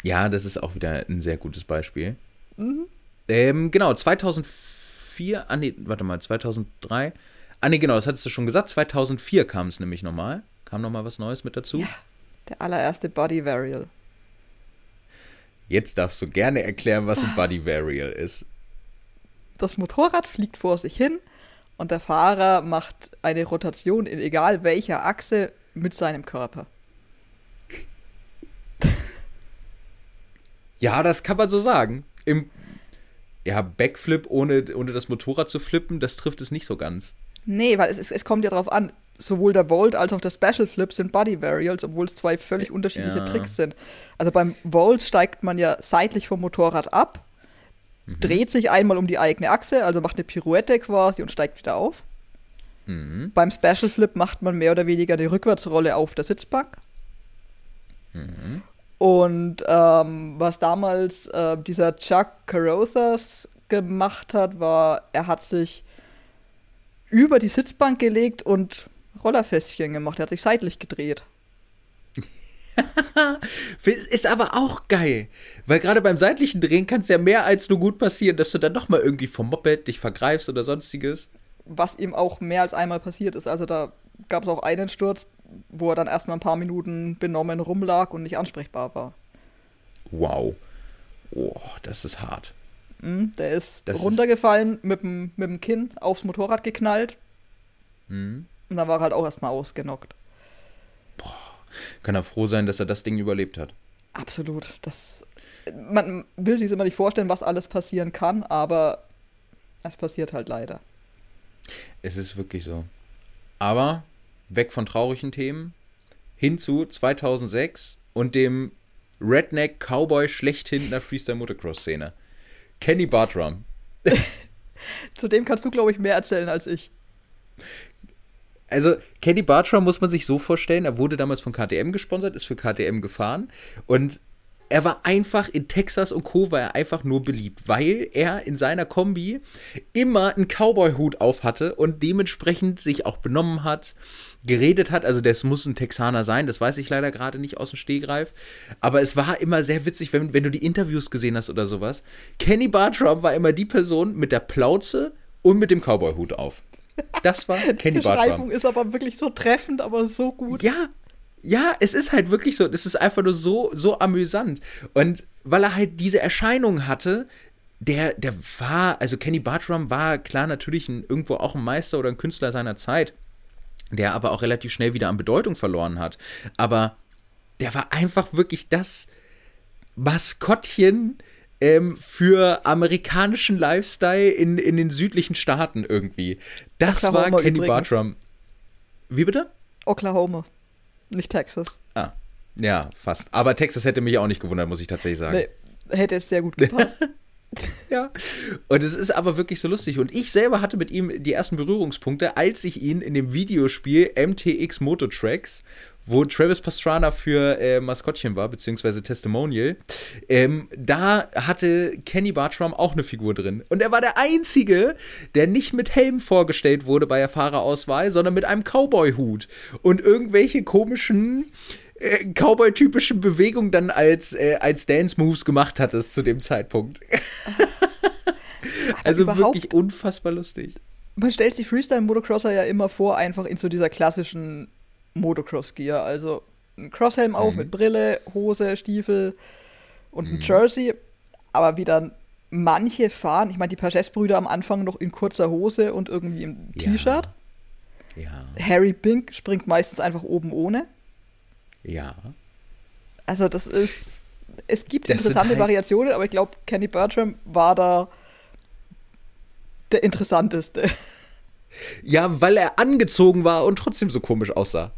Ja, das ist auch wieder ein sehr gutes Beispiel. Mhm. Ähm, genau, 2004, ah nee, warte mal, 2003. Ah nee, genau, das hattest du schon gesagt. 2004 kam es nämlich nochmal. Kam nochmal was Neues mit dazu. Ja, der allererste Body Varial. Jetzt darfst du gerne erklären, was ein Body Varial ist. Das Motorrad fliegt vor sich hin und der Fahrer macht eine Rotation in egal welcher Achse mit seinem Körper. Ja, das kann man so sagen. Im ja, Backflip ohne, ohne das Motorrad zu flippen, das trifft es nicht so ganz. Nee, weil es, es kommt ja darauf an, sowohl der Volt als auch der Special Flip sind Body Varials, obwohl es zwei völlig unterschiedliche ja. Tricks sind. Also beim Volt steigt man ja seitlich vom Motorrad ab mhm. dreht sich einmal um die eigene Achse, also macht eine Pirouette quasi und steigt wieder auf. Mhm. Beim Special Flip macht man mehr oder weniger die Rückwärtsrolle auf der Sitzbank. Mhm. Und ähm, was damals äh, dieser Chuck Carothers gemacht hat, war, er hat sich über die Sitzbank gelegt und Rollerfässchen gemacht. Er hat sich seitlich gedreht. ist aber auch geil. Weil gerade beim seitlichen Drehen kann es ja mehr als nur gut passieren, dass du dann nochmal irgendwie vom Moped dich vergreifst oder sonstiges. Was ihm auch mehr als einmal passiert ist. Also da gab es auch einen Sturz, wo er dann erstmal ein paar Minuten benommen rumlag und nicht ansprechbar war. Wow. Oh, das ist hart. Mhm, der ist das runtergefallen, ist... mit, dem, mit dem Kinn aufs Motorrad geknallt. Mhm. Und dann war er halt auch erstmal ausgenockt kann er froh sein, dass er das Ding überlebt hat. Absolut. Das, man will sich immer nicht vorstellen, was alles passieren kann, aber es passiert halt leider. Es ist wirklich so. Aber weg von traurigen Themen hin zu 2006 und dem Redneck Cowboy schlechthin in der Freestyle Motocross Szene. Kenny Bartram. zu dem kannst du, glaube ich, mehr erzählen als ich also Kenny Bartram muss man sich so vorstellen, er wurde damals von KTM gesponsert, ist für KTM gefahren und er war einfach in Texas und Co. war er einfach nur beliebt, weil er in seiner Kombi immer einen Cowboy-Hut auf hatte und dementsprechend sich auch benommen hat, geredet hat. Also, das muss ein Texaner sein, das weiß ich leider gerade nicht aus dem Stehgreif. Aber es war immer sehr witzig, wenn, wenn du die Interviews gesehen hast oder sowas. Kenny Bartram war immer die Person mit der Plauze und mit dem Cowboy-Hut auf. Das war Kenny Bartram. Die Beschreibung ist aber wirklich so treffend, aber so gut. Ja, ja, es ist halt wirklich so, es ist einfach nur so, so amüsant. Und weil er halt diese Erscheinung hatte, der, der war, also Kenny Bartram war klar natürlich ein, irgendwo auch ein Meister oder ein Künstler seiner Zeit, der aber auch relativ schnell wieder an Bedeutung verloren hat. Aber der war einfach wirklich das Maskottchen ähm, für amerikanischen Lifestyle in, in den südlichen Staaten irgendwie. Das Oklahoma war Kenny übrigens. Bartram. Wie bitte? Oklahoma, nicht Texas. Ah, ja, fast. Aber Texas hätte mich auch nicht gewundert, muss ich tatsächlich sagen. Nee, hätte es sehr gut gepasst. Ja. Und es ist aber wirklich so lustig. Und ich selber hatte mit ihm die ersten Berührungspunkte, als ich ihn in dem Videospiel MTX Mototracks wo Travis Pastrana für äh, Maskottchen war, beziehungsweise Testimonial, ähm, da hatte Kenny Bartram auch eine Figur drin. Und er war der Einzige, der nicht mit Helm vorgestellt wurde bei der Fahrerauswahl, sondern mit einem Cowboy-Hut und irgendwelche komischen äh, Cowboy-typischen Bewegungen dann als, äh, als Dance-Moves gemacht hattest zu dem Zeitpunkt. also wirklich unfassbar lustig. Man stellt sich Freestyle-Motocrosser ja immer vor, einfach in so dieser klassischen Motocross-Gear. Also ein Crosshelm auf mhm. mit Brille, Hose, Stiefel und ein mhm. Jersey. Aber wie dann manche fahren, ich meine, die Pages-Brüder am Anfang noch in kurzer Hose und irgendwie im ja. T-Shirt. Ja. Harry Bink springt meistens einfach oben ohne. Ja. Also das ist, es gibt das interessante halt Variationen, aber ich glaube, Kenny Bertram war da der interessanteste. Ja, weil er angezogen war und trotzdem so komisch aussah.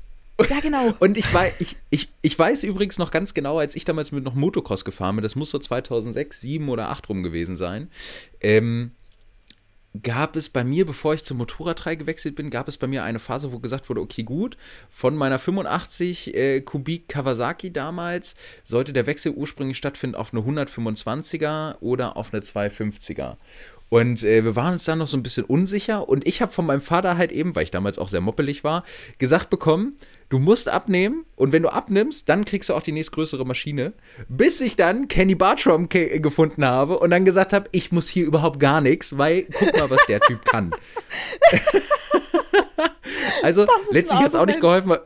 Ja, genau. Und ich, weiß, ich, ich, ich weiß übrigens noch ganz genau, als ich damals mit noch Motocross gefahren bin, das muss so 2006, 2007 oder 2008 rum gewesen sein, ähm, gab es bei mir, bevor ich zum Motorradteil gewechselt bin, gab es bei mir eine Phase, wo gesagt wurde, okay, gut, von meiner 85 äh, Kubik Kawasaki damals sollte der Wechsel ursprünglich stattfinden auf eine 125er oder auf eine 250er. Und äh, wir waren uns dann noch so ein bisschen unsicher. Und ich habe von meinem Vater halt eben, weil ich damals auch sehr moppelig war, gesagt bekommen, du musst abnehmen. Und wenn du abnimmst, dann kriegst du auch die nächstgrößere Maschine. Bis ich dann Kenny Bartram gefunden habe und dann gesagt habe, ich muss hier überhaupt gar nichts, weil guck mal, was der Typ kann. also letztlich hat es auch nicht geholfen,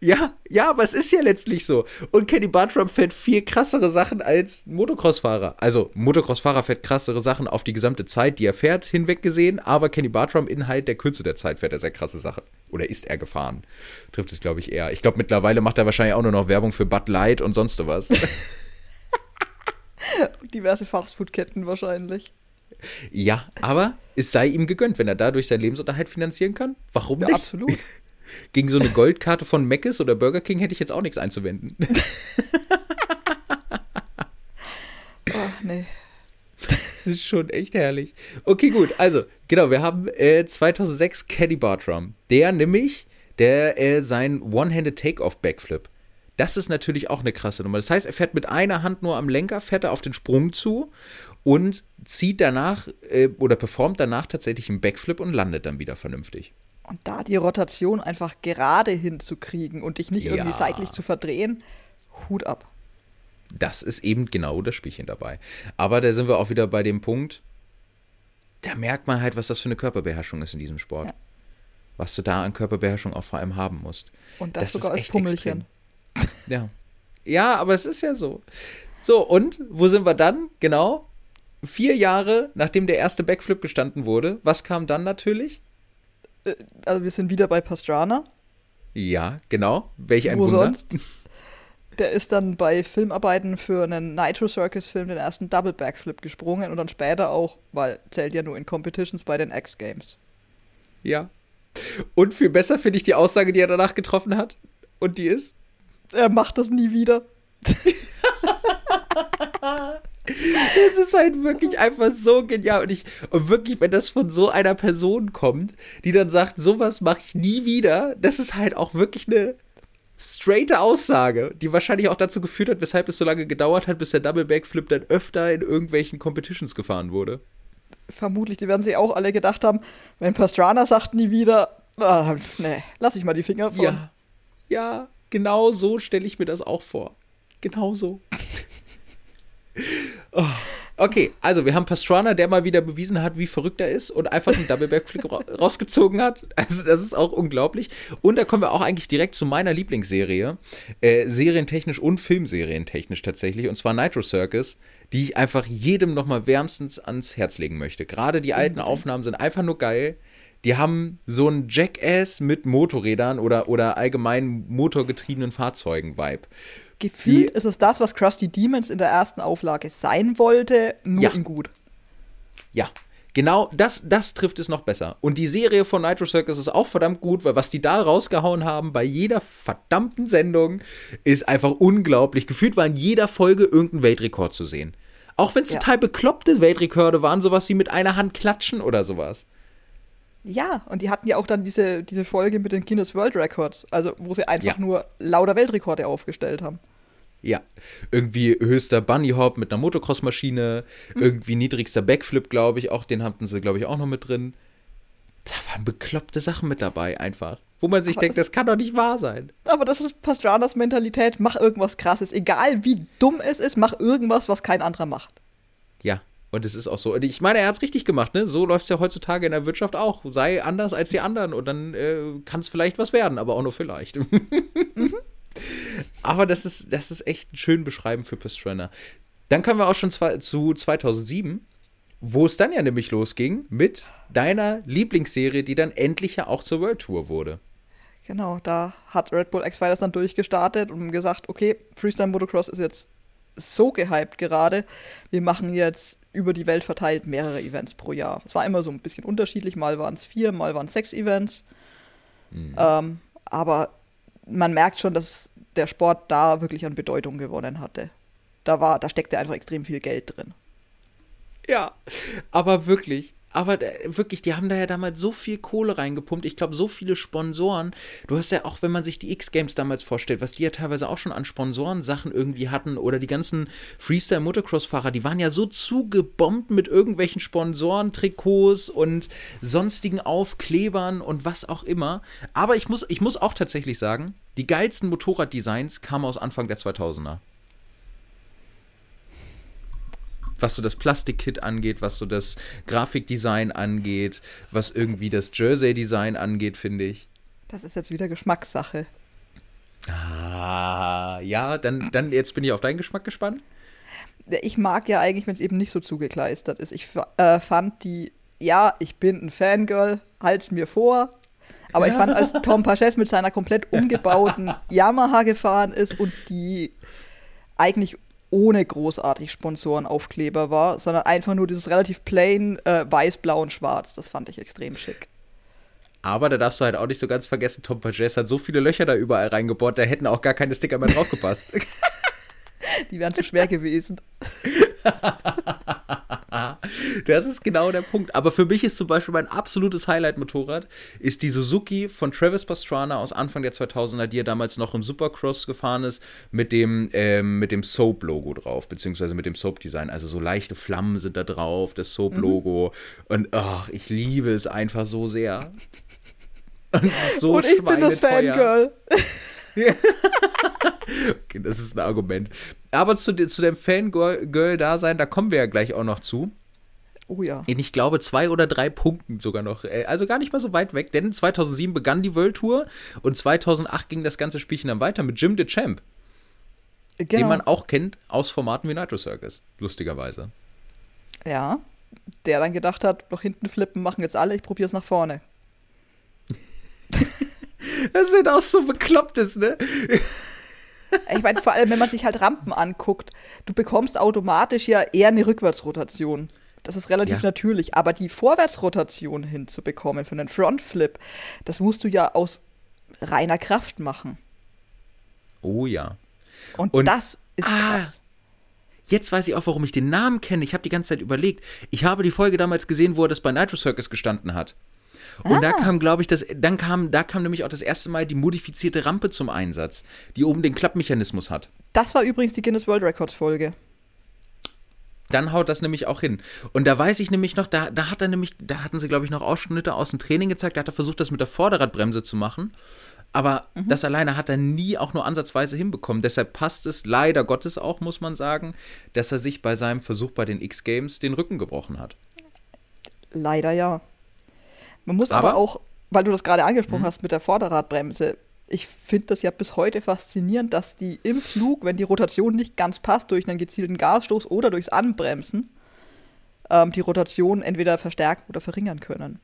ja, ja, aber es ist ja letztlich so. Und Kenny Bartram fährt viel krassere Sachen als Motocross-Fahrer. Also, Motocross-Fahrer fährt krassere Sachen auf die gesamte Zeit, die er fährt, hinweg gesehen. Aber Kenny Bartram in halt der Kürze der Zeit fährt er sehr krasse Sachen. Oder ist er gefahren? Trifft es, glaube ich, eher. Ich glaube, mittlerweile macht er wahrscheinlich auch nur noch Werbung für Bud Light und sonst was. Diverse Fastfood-Ketten wahrscheinlich. Ja, aber es sei ihm gegönnt, wenn er dadurch seinen Lebensunterhalt finanzieren kann. Warum ja, nicht? Absolut. Gegen so eine Goldkarte von Mc's oder Burger King hätte ich jetzt auch nichts einzuwenden. Ach, nee. Das ist schon echt herrlich. Okay, gut. Also, genau, wir haben äh, 2006 Caddy Bartram. Der nämlich, der äh, sein One-Handed Take-Off Backflip. Das ist natürlich auch eine krasse Nummer. Das heißt, er fährt mit einer Hand nur am Lenker, fährt er auf den Sprung zu und zieht danach äh, oder performt danach tatsächlich einen Backflip und landet dann wieder vernünftig. Und da die Rotation einfach gerade hinzukriegen und dich nicht ja. irgendwie seitlich zu verdrehen, Hut ab. Das ist eben genau das Spielchen dabei. Aber da sind wir auch wieder bei dem Punkt, da merkt man halt, was das für eine Körperbeherrschung ist in diesem Sport. Ja. Was du da an Körperbeherrschung auch vor allem haben musst. Und das, das sogar als Pummelchen. Extrem. Ja. Ja, aber es ist ja so. So, und wo sind wir dann? Genau. Vier Jahre, nachdem der erste Backflip gestanden wurde, was kam dann natürlich? Äh, also wir sind wieder bei Pastrana. Ja, genau. Welch ein Wo Wunder. sonst? Der ist dann bei Filmarbeiten für einen Nitro Circus Film den ersten Double Backflip gesprungen und dann später auch, weil zählt ja nur in Competitions bei den X Games. Ja. Und viel besser finde ich die Aussage, die er danach getroffen hat. Und die ist? Er macht das nie wieder. Das ist halt wirklich einfach so genial. Und ich, und wirklich, wenn das von so einer Person kommt, die dann sagt, sowas mache ich nie wieder, das ist halt auch wirklich eine straighte Aussage, die wahrscheinlich auch dazu geführt hat, weshalb es so lange gedauert hat, bis der Double Backflip dann öfter in irgendwelchen Competitions gefahren wurde. Vermutlich, die werden sich auch alle gedacht haben, wenn Pastrana sagt nie wieder, ah, nee, lass ich mal die Finger von. Ja, ja genau so stelle ich mir das auch vor. Genau so. Oh. Okay, also wir haben Pastrana, der mal wieder bewiesen hat, wie verrückt er ist und einfach einen Double Backflip rausgezogen hat. Also das ist auch unglaublich. Und da kommen wir auch eigentlich direkt zu meiner Lieblingsserie, äh, serientechnisch und filmserientechnisch tatsächlich, und zwar Nitro Circus, die ich einfach jedem nochmal wärmstens ans Herz legen möchte. Gerade die alten Aufnahmen sind einfach nur geil. Die haben so einen Jackass mit Motorrädern oder, oder allgemein motorgetriebenen Fahrzeugen-Vibe. Gefühlt ist es das, was Krusty Demons in der ersten Auflage sein wollte, nur ja. in gut. Ja, Genau, das, das trifft es noch besser. Und die Serie von Nitro Circus ist auch verdammt gut, weil was die da rausgehauen haben bei jeder verdammten Sendung ist einfach unglaublich. Gefühlt war in jeder Folge irgendein Weltrekord zu sehen. Auch wenn es ja. total bekloppte Weltrekorde waren, sowas wie mit einer Hand klatschen oder sowas. Ja, und die hatten ja auch dann diese, diese Folge mit den Guinness World Records, also wo sie einfach ja. nur lauter Weltrekorde aufgestellt haben. Ja, irgendwie höchster Bunny Hop mit einer Motocross-Maschine, hm. irgendwie niedrigster Backflip, glaube ich, auch den hatten sie, glaube ich, auch noch mit drin. Da waren bekloppte Sachen mit dabei, einfach. Wo man sich aber denkt, das, das kann doch nicht wahr sein. Aber das ist Pastranas Mentalität, mach irgendwas krasses. Egal wie dumm es ist, mach irgendwas, was kein anderer macht. Ja, und es ist auch so. Und ich meine, er hat es richtig gemacht, ne? So läuft es ja heutzutage in der Wirtschaft auch. Sei anders als die anderen und dann äh, kann es vielleicht was werden, aber auch nur vielleicht. mhm. Aber das ist, das ist echt ein schön beschreiben für Pastrana. Dann kommen wir auch schon zu 2007 wo es dann ja nämlich losging mit deiner Lieblingsserie, die dann endlich ja auch zur World Tour wurde. Genau, da hat Red Bull X-Fighters dann durchgestartet und gesagt, okay, Freestyle Motocross ist jetzt so gehypt gerade, wir machen jetzt über die Welt verteilt mehrere Events pro Jahr. Es war immer so ein bisschen unterschiedlich, mal waren es vier, mal waren es sechs Events. Mhm. Ähm, aber man merkt schon, dass der Sport da wirklich an Bedeutung gewonnen hatte. Da war, da steckte einfach extrem viel Geld drin. Ja, aber wirklich, aber wirklich, die haben da ja damals so viel Kohle reingepumpt. Ich glaube, so viele Sponsoren. Du hast ja auch, wenn man sich die X-Games damals vorstellt, was die ja teilweise auch schon an Sponsorensachen irgendwie hatten oder die ganzen Freestyle-Motocross-Fahrer, die waren ja so zugebombt mit irgendwelchen Sponsoren-Trikots und sonstigen Aufklebern und was auch immer. Aber ich muss, ich muss auch tatsächlich sagen, die geilsten Motorraddesigns kamen aus Anfang der 2000er was so das Plastikkit angeht, was so das Grafikdesign angeht, was irgendwie das Jersey-Design angeht, finde ich. Das ist jetzt wieder Geschmackssache. Ah, ja, dann, dann jetzt bin ich auf deinen Geschmack gespannt. Ich mag ja eigentlich, wenn es eben nicht so zugekleistert ist. Ich äh, fand die, ja, ich bin ein Fangirl, halt's mir vor. Aber ich fand, als Tom Paches mit seiner komplett umgebauten Yamaha gefahren ist und die eigentlich ohne großartig Sponsorenaufkleber war, sondern einfach nur dieses relativ plain äh, weiß, blau und schwarz. Das fand ich extrem schick. Aber da darfst du halt auch nicht so ganz vergessen, Tom Pages hat so viele Löcher da überall reingebohrt, da hätten auch gar keine Sticker mehr draufgepasst. Die wären zu schwer gewesen. das ist genau der Punkt. Aber für mich ist zum Beispiel mein absolutes Highlight-Motorrad ist die Suzuki von Travis Pastrana aus Anfang der 2000er, die er damals noch im Supercross gefahren ist, mit dem, mit dem Soap-Logo drauf, beziehungsweise mit dem Soap-Design. Also so leichte Flammen sind da drauf, das Soap-Logo. Mhm. Und ach, ich liebe es einfach so sehr. Und, so Und ich bin das Fangirl. okay, das ist ein Argument. Aber zu, zu dem Fangirl-Dasein, da kommen wir ja gleich auch noch zu. Oh ja. In, ich glaube, zwei oder drei Punkten sogar noch. Äh, also gar nicht mal so weit weg, denn 2007 begann die World Tour und 2008 ging das ganze Spielchen dann weiter mit Jim the Champ. Genau. Den man auch kennt aus Formaten wie Nitro Circus, lustigerweise. Ja, der dann gedacht hat, noch hinten flippen machen jetzt alle, ich probiere es nach vorne. das sind auch so beklopptes, ne? Ich meine, vor allem, wenn man sich halt Rampen anguckt, du bekommst automatisch ja eher eine Rückwärtsrotation. Das ist relativ ja. natürlich. Aber die Vorwärtsrotation hinzubekommen für einen Frontflip, das musst du ja aus reiner Kraft machen. Oh ja. Und, Und das ist ah, krass. Jetzt weiß ich auch, warum ich den Namen kenne. Ich habe die ganze Zeit überlegt. Ich habe die Folge damals gesehen, wo er das bei Nitro Circus gestanden hat. Und ah. da kam, glaube ich, das, dann kam, da kam nämlich auch das erste Mal die modifizierte Rampe zum Einsatz, die oben den Klappmechanismus hat. Das war übrigens die Guinness World Records Folge. Dann haut das nämlich auch hin. Und da weiß ich nämlich noch, da, da hat er nämlich, da hatten sie, glaube ich, noch Ausschnitte aus dem Training gezeigt, da hat er versucht, das mit der Vorderradbremse zu machen. Aber mhm. das alleine hat er nie auch nur ansatzweise hinbekommen. Deshalb passt es leider Gottes auch, muss man sagen, dass er sich bei seinem Versuch bei den X-Games den Rücken gebrochen hat. Leider ja. Man muss aber, aber auch, weil du das gerade angesprochen mhm. hast mit der Vorderradbremse, ich finde das ja bis heute faszinierend, dass die im Flug, wenn die Rotation nicht ganz passt, durch einen gezielten Gasstoß oder durchs Anbremsen, ähm, die Rotation entweder verstärken oder verringern können.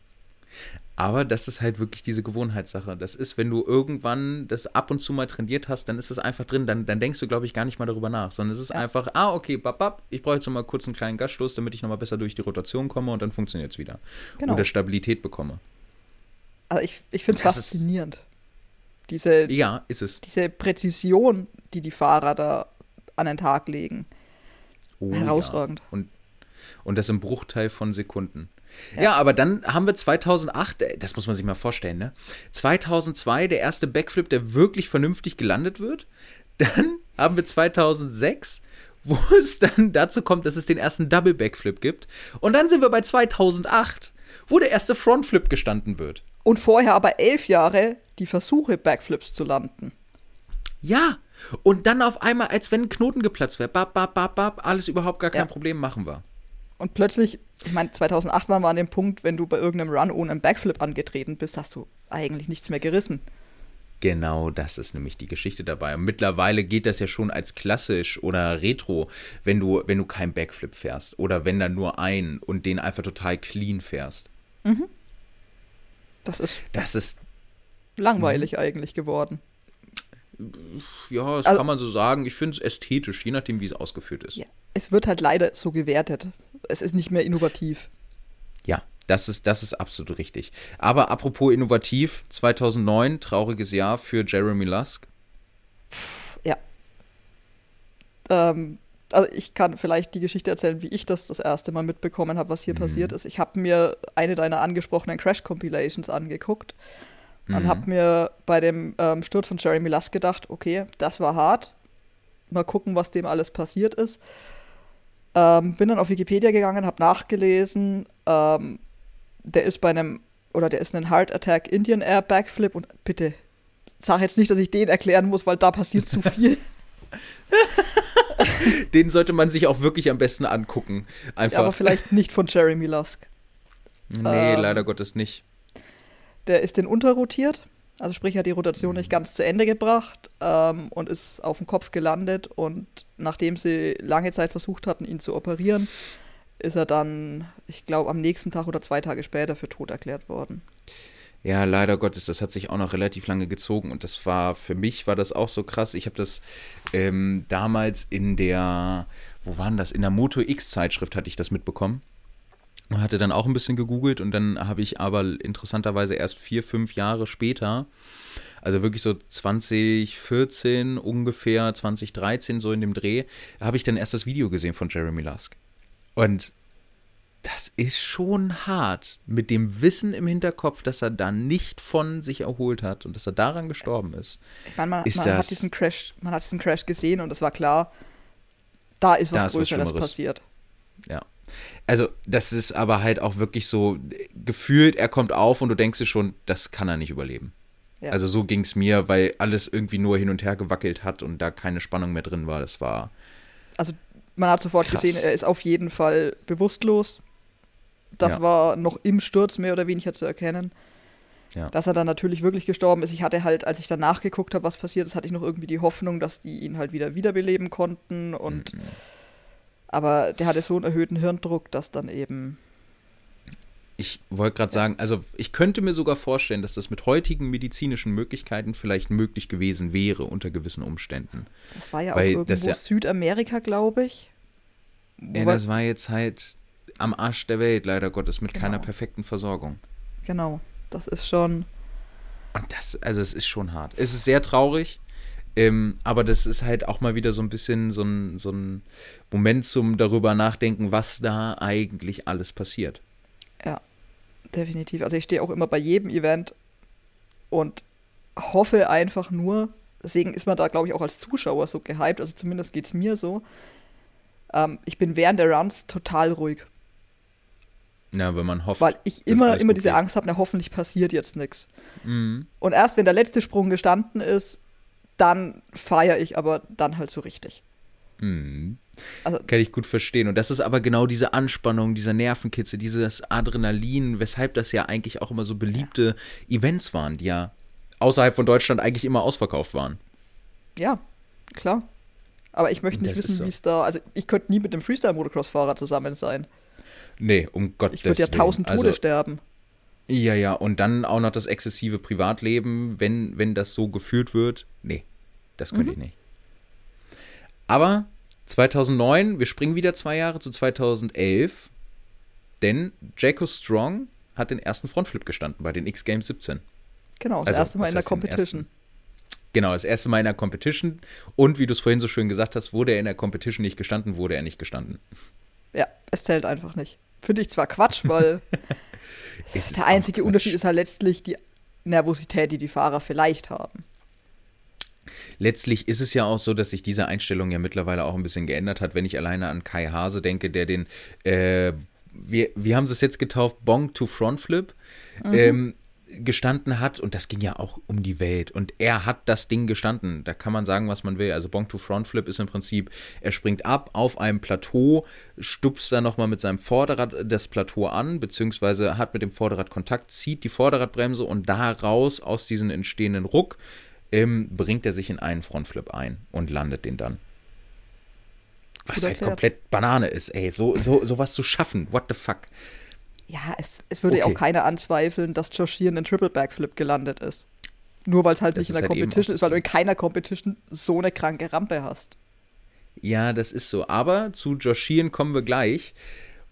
Aber das ist halt wirklich diese Gewohnheitssache. Das ist, wenn du irgendwann das ab und zu mal trainiert hast, dann ist es einfach drin. Dann, dann denkst du, glaube ich, gar nicht mal darüber nach, sondern es ist ja. einfach, ah, okay, bap, bap, ich brauche jetzt noch mal kurz einen kleinen Gasstoß, damit ich noch mal besser durch die Rotation komme und dann funktioniert es wieder. Genau. Oder Stabilität bekomme. Also ich, ich finde es faszinierend. Diese, ja, ist es. Diese Präzision, die die Fahrer da an den Tag legen. Oh, Herausragend. Ja. Und, und das im Bruchteil von Sekunden. Ja. ja. aber dann haben wir 2008, äh, das muss man sich mal vorstellen, ne? 2002 der erste Backflip, der wirklich vernünftig gelandet wird. Dann haben wir 2006, wo es dann dazu kommt, dass es den ersten Double Backflip gibt. Und dann sind wir bei 2008, wo der erste Frontflip gestanden wird. Und vorher aber elf Jahre die Versuche, Backflips zu landen. Ja, und dann auf einmal, als wenn ein Knoten geplatzt wäre, bap, bap, bap, bap, alles überhaupt gar kein ja. Problem machen wir. Und plötzlich, ich meine, 2008 waren wir an dem Punkt, wenn du bei irgendeinem Run ohne einen Backflip angetreten bist, hast du eigentlich nichts mehr gerissen. Genau, das ist nämlich die Geschichte dabei. Und mittlerweile geht das ja schon als klassisch oder retro, wenn du, wenn du keinen Backflip fährst oder wenn dann nur einen und den einfach total clean fährst. Mhm. Das ist. Das ist. Langweilig eigentlich geworden. Ja, das also, kann man so sagen. Ich finde es ästhetisch, je nachdem, wie es ausgeführt ist. Ja, es wird halt leider so gewertet. Es ist nicht mehr innovativ. Ja, das ist, das ist absolut richtig. Aber apropos innovativ, 2009, trauriges Jahr für Jeremy Lusk. Ja. Ähm, also ich kann vielleicht die Geschichte erzählen, wie ich das das erste Mal mitbekommen habe, was hier mhm. passiert ist. Ich habe mir eine deiner angesprochenen Crash-Compilations angeguckt mhm. und habe mir bei dem ähm, Sturz von Jeremy Lusk gedacht, okay, das war hart. Mal gucken, was dem alles passiert ist. Ähm, bin dann auf Wikipedia gegangen, habe nachgelesen. Ähm, der ist bei einem, oder der ist ein Heart Attack Indian Air Backflip und bitte sag jetzt nicht, dass ich den erklären muss, weil da passiert zu viel. den sollte man sich auch wirklich am besten angucken. Einfach. Ja, aber vielleicht nicht von Jeremy Lusk. Nee, ähm, leider Gottes nicht. Der ist den unterrotiert, also sprich, hat die Rotation nicht ganz zu Ende gebracht ähm, und ist auf dem Kopf gelandet. Und nachdem sie lange Zeit versucht hatten, ihn zu operieren, ist er dann, ich glaube, am nächsten Tag oder zwei Tage später für tot erklärt worden. Ja, leider Gottes, das hat sich auch noch relativ lange gezogen und das war, für mich war das auch so krass. Ich habe das ähm, damals in der, wo waren das? In der Moto X-Zeitschrift hatte ich das mitbekommen. Und hatte dann auch ein bisschen gegoogelt und dann habe ich aber interessanterweise erst vier, fünf Jahre später, also wirklich so 2014 ungefähr, 2013 so in dem Dreh, habe ich dann erst das Video gesehen von Jeremy Lusk. Und das ist schon hart, mit dem Wissen im Hinterkopf, dass er da nicht von sich erholt hat und dass er daran gestorben ist. Ich meine, man, man hat diesen Crash, man hat diesen Crash gesehen und es war klar, da ist was da ist Größeres was passiert. Ja. Also, das ist aber halt auch wirklich so gefühlt, er kommt auf und du denkst dir schon, das kann er nicht überleben. Ja. Also so ging es mir, weil alles irgendwie nur hin und her gewackelt hat und da keine Spannung mehr drin war. Das war. Also man hat sofort Krass. gesehen, er ist auf jeden Fall bewusstlos. Das ja. war noch im Sturz mehr oder weniger zu erkennen. Ja. Dass er dann natürlich wirklich gestorben ist. Ich hatte halt, als ich dann nachgeguckt habe, was passiert ist, hatte ich noch irgendwie die Hoffnung, dass die ihn halt wieder wiederbeleben konnten. Und mhm. Aber der hatte so einen erhöhten Hirndruck, dass dann eben. Ich wollte gerade ja. sagen, also ich könnte mir sogar vorstellen, dass das mit heutigen medizinischen Möglichkeiten vielleicht möglich gewesen wäre unter gewissen Umständen. Das war ja Weil auch irgendwo Südamerika, glaube ich. Ja, das war jetzt halt am Arsch der Welt, leider Gottes, mit genau. keiner perfekten Versorgung. Genau, das ist schon. Und das, also es ist schon hart. Es ist sehr traurig, ähm, aber das ist halt auch mal wieder so ein bisschen so ein, so ein Moment zum darüber nachdenken, was da eigentlich alles passiert. Ja, definitiv. Also ich stehe auch immer bei jedem Event und hoffe einfach nur, deswegen ist man da, glaube ich, auch als Zuschauer so gehypt, also zumindest geht es mir so, ähm, ich bin während der Runs total ruhig. Ja, wenn man hofft. Weil ich immer, immer diese Angst habe, na hoffentlich passiert jetzt nichts. Mhm. Und erst wenn der letzte Sprung gestanden ist, dann feiere ich aber dann halt so richtig. Mhm. Also, Kann ich gut verstehen. Und das ist aber genau diese Anspannung, dieser Nervenkitzel, dieses Adrenalin, weshalb das ja eigentlich auch immer so beliebte ja. Events waren, die ja außerhalb von Deutschland eigentlich immer ausverkauft waren. Ja, klar. Aber ich möchte nicht das wissen, so. wie es da. Also, ich könnte nie mit dem Freestyle-Motocross-Fahrer zusammen sein. Nee, um Gottes Ich würde ja tausend Tode also, sterben. Ja, ja, und dann auch noch das exzessive Privatleben, wenn, wenn das so geführt wird. Nee, das könnte mhm. ich nicht. Aber 2009, wir springen wieder zwei Jahre zu 2011, denn Jacko Strong hat den ersten Frontflip gestanden bei den X Games 17. Genau, das also, erste Mal in der Competition. Genau, das erste Mal in der Competition. Und wie du es vorhin so schön gesagt hast, wurde er in der Competition nicht gestanden, wurde er nicht gestanden. Ja, es zählt einfach nicht. Finde ich zwar Quatsch, weil der einzige Unterschied ist halt letztlich die Nervosität, die die Fahrer vielleicht haben. Letztlich ist es ja auch so, dass sich diese Einstellung ja mittlerweile auch ein bisschen geändert hat, wenn ich alleine an Kai Hase denke, der den, äh, wir, wie haben sie es jetzt getauft, Bong to Front Flip. Mhm. Ähm, gestanden hat und das ging ja auch um die Welt und er hat das Ding gestanden. Da kann man sagen, was man will. Also Bonk to Front Flip ist im Prinzip, er springt ab auf einem Plateau, stupst dann nochmal mit seinem Vorderrad das Plateau an, beziehungsweise hat mit dem Vorderrad Kontakt, zieht die Vorderradbremse und daraus aus diesem entstehenden Ruck ähm, bringt er sich in einen Frontflip ein und landet den dann. Was halt komplett Banane ist, ey. So, so, sowas zu schaffen, what the fuck. Ja, es, es würde ja okay. auch keiner anzweifeln, dass Josh Sheeran in Triple Backflip gelandet ist. Nur weil es halt das nicht in der halt Competition ist, weil du in keiner Competition so eine kranke Rampe hast. Ja, das ist so. Aber zu Josh Sheeran kommen wir gleich.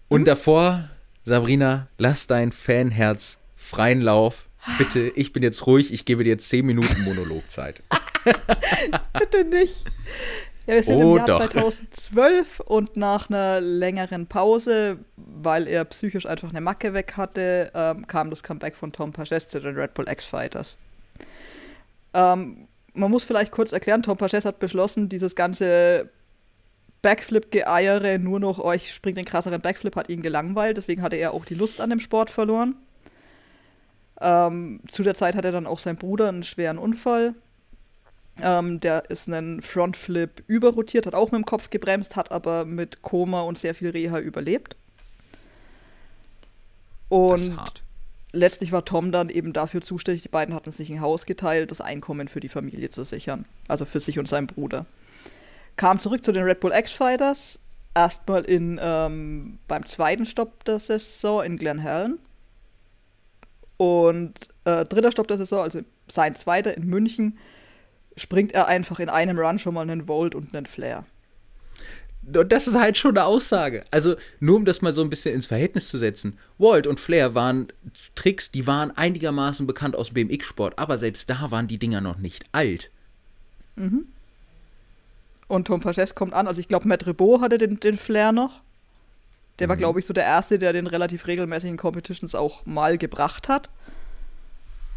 Und mhm. davor, Sabrina, lass dein Fanherz freien Lauf. Bitte, ich bin jetzt ruhig, ich gebe dir 10 Minuten Monologzeit. Bitte nicht. Ja, wir sind oh, im Jahr doch. 2012 und nach einer längeren Pause, weil er psychisch einfach eine Macke weg hatte, ähm, kam das Comeback von Tom Paches zu den Red Bull X-Fighters. Ähm, man muss vielleicht kurz erklären, Tom Paches hat beschlossen, dieses ganze Backflip-Geeiere, nur noch euch springt den krasseren Backflip, hat ihn gelangweilt, deswegen hatte er auch die Lust an dem Sport verloren. Ähm, zu der Zeit hatte dann auch sein Bruder einen schweren Unfall ähm, der ist einen Frontflip überrotiert, hat auch mit dem Kopf gebremst, hat aber mit Koma und sehr viel Reha überlebt. Und letztlich war Tom dann eben dafür zuständig, die beiden hatten sich ein Haus geteilt, das Einkommen für die Familie zu sichern. Also für sich und seinen Bruder. Kam zurück zu den Red Bull X-Fighters, erstmal in, ähm, beim zweiten Stopp der Saison in Glen Helen. Und äh, dritter Stopp der Saison, also sein zweiter in München, springt er einfach in einem Run schon mal einen Volt und einen Flare. Das ist halt schon eine Aussage. Also, nur um das mal so ein bisschen ins Verhältnis zu setzen. Volt und Flair waren Tricks, die waren einigermaßen bekannt aus BMX-Sport, aber selbst da waren die Dinger noch nicht alt. Mhm. Und Tom Paches kommt an, also ich glaube, Matt Rebo hatte den, den Flair noch. Der war, mhm. glaube ich, so der Erste, der den relativ regelmäßigen Competitions auch mal gebracht hat.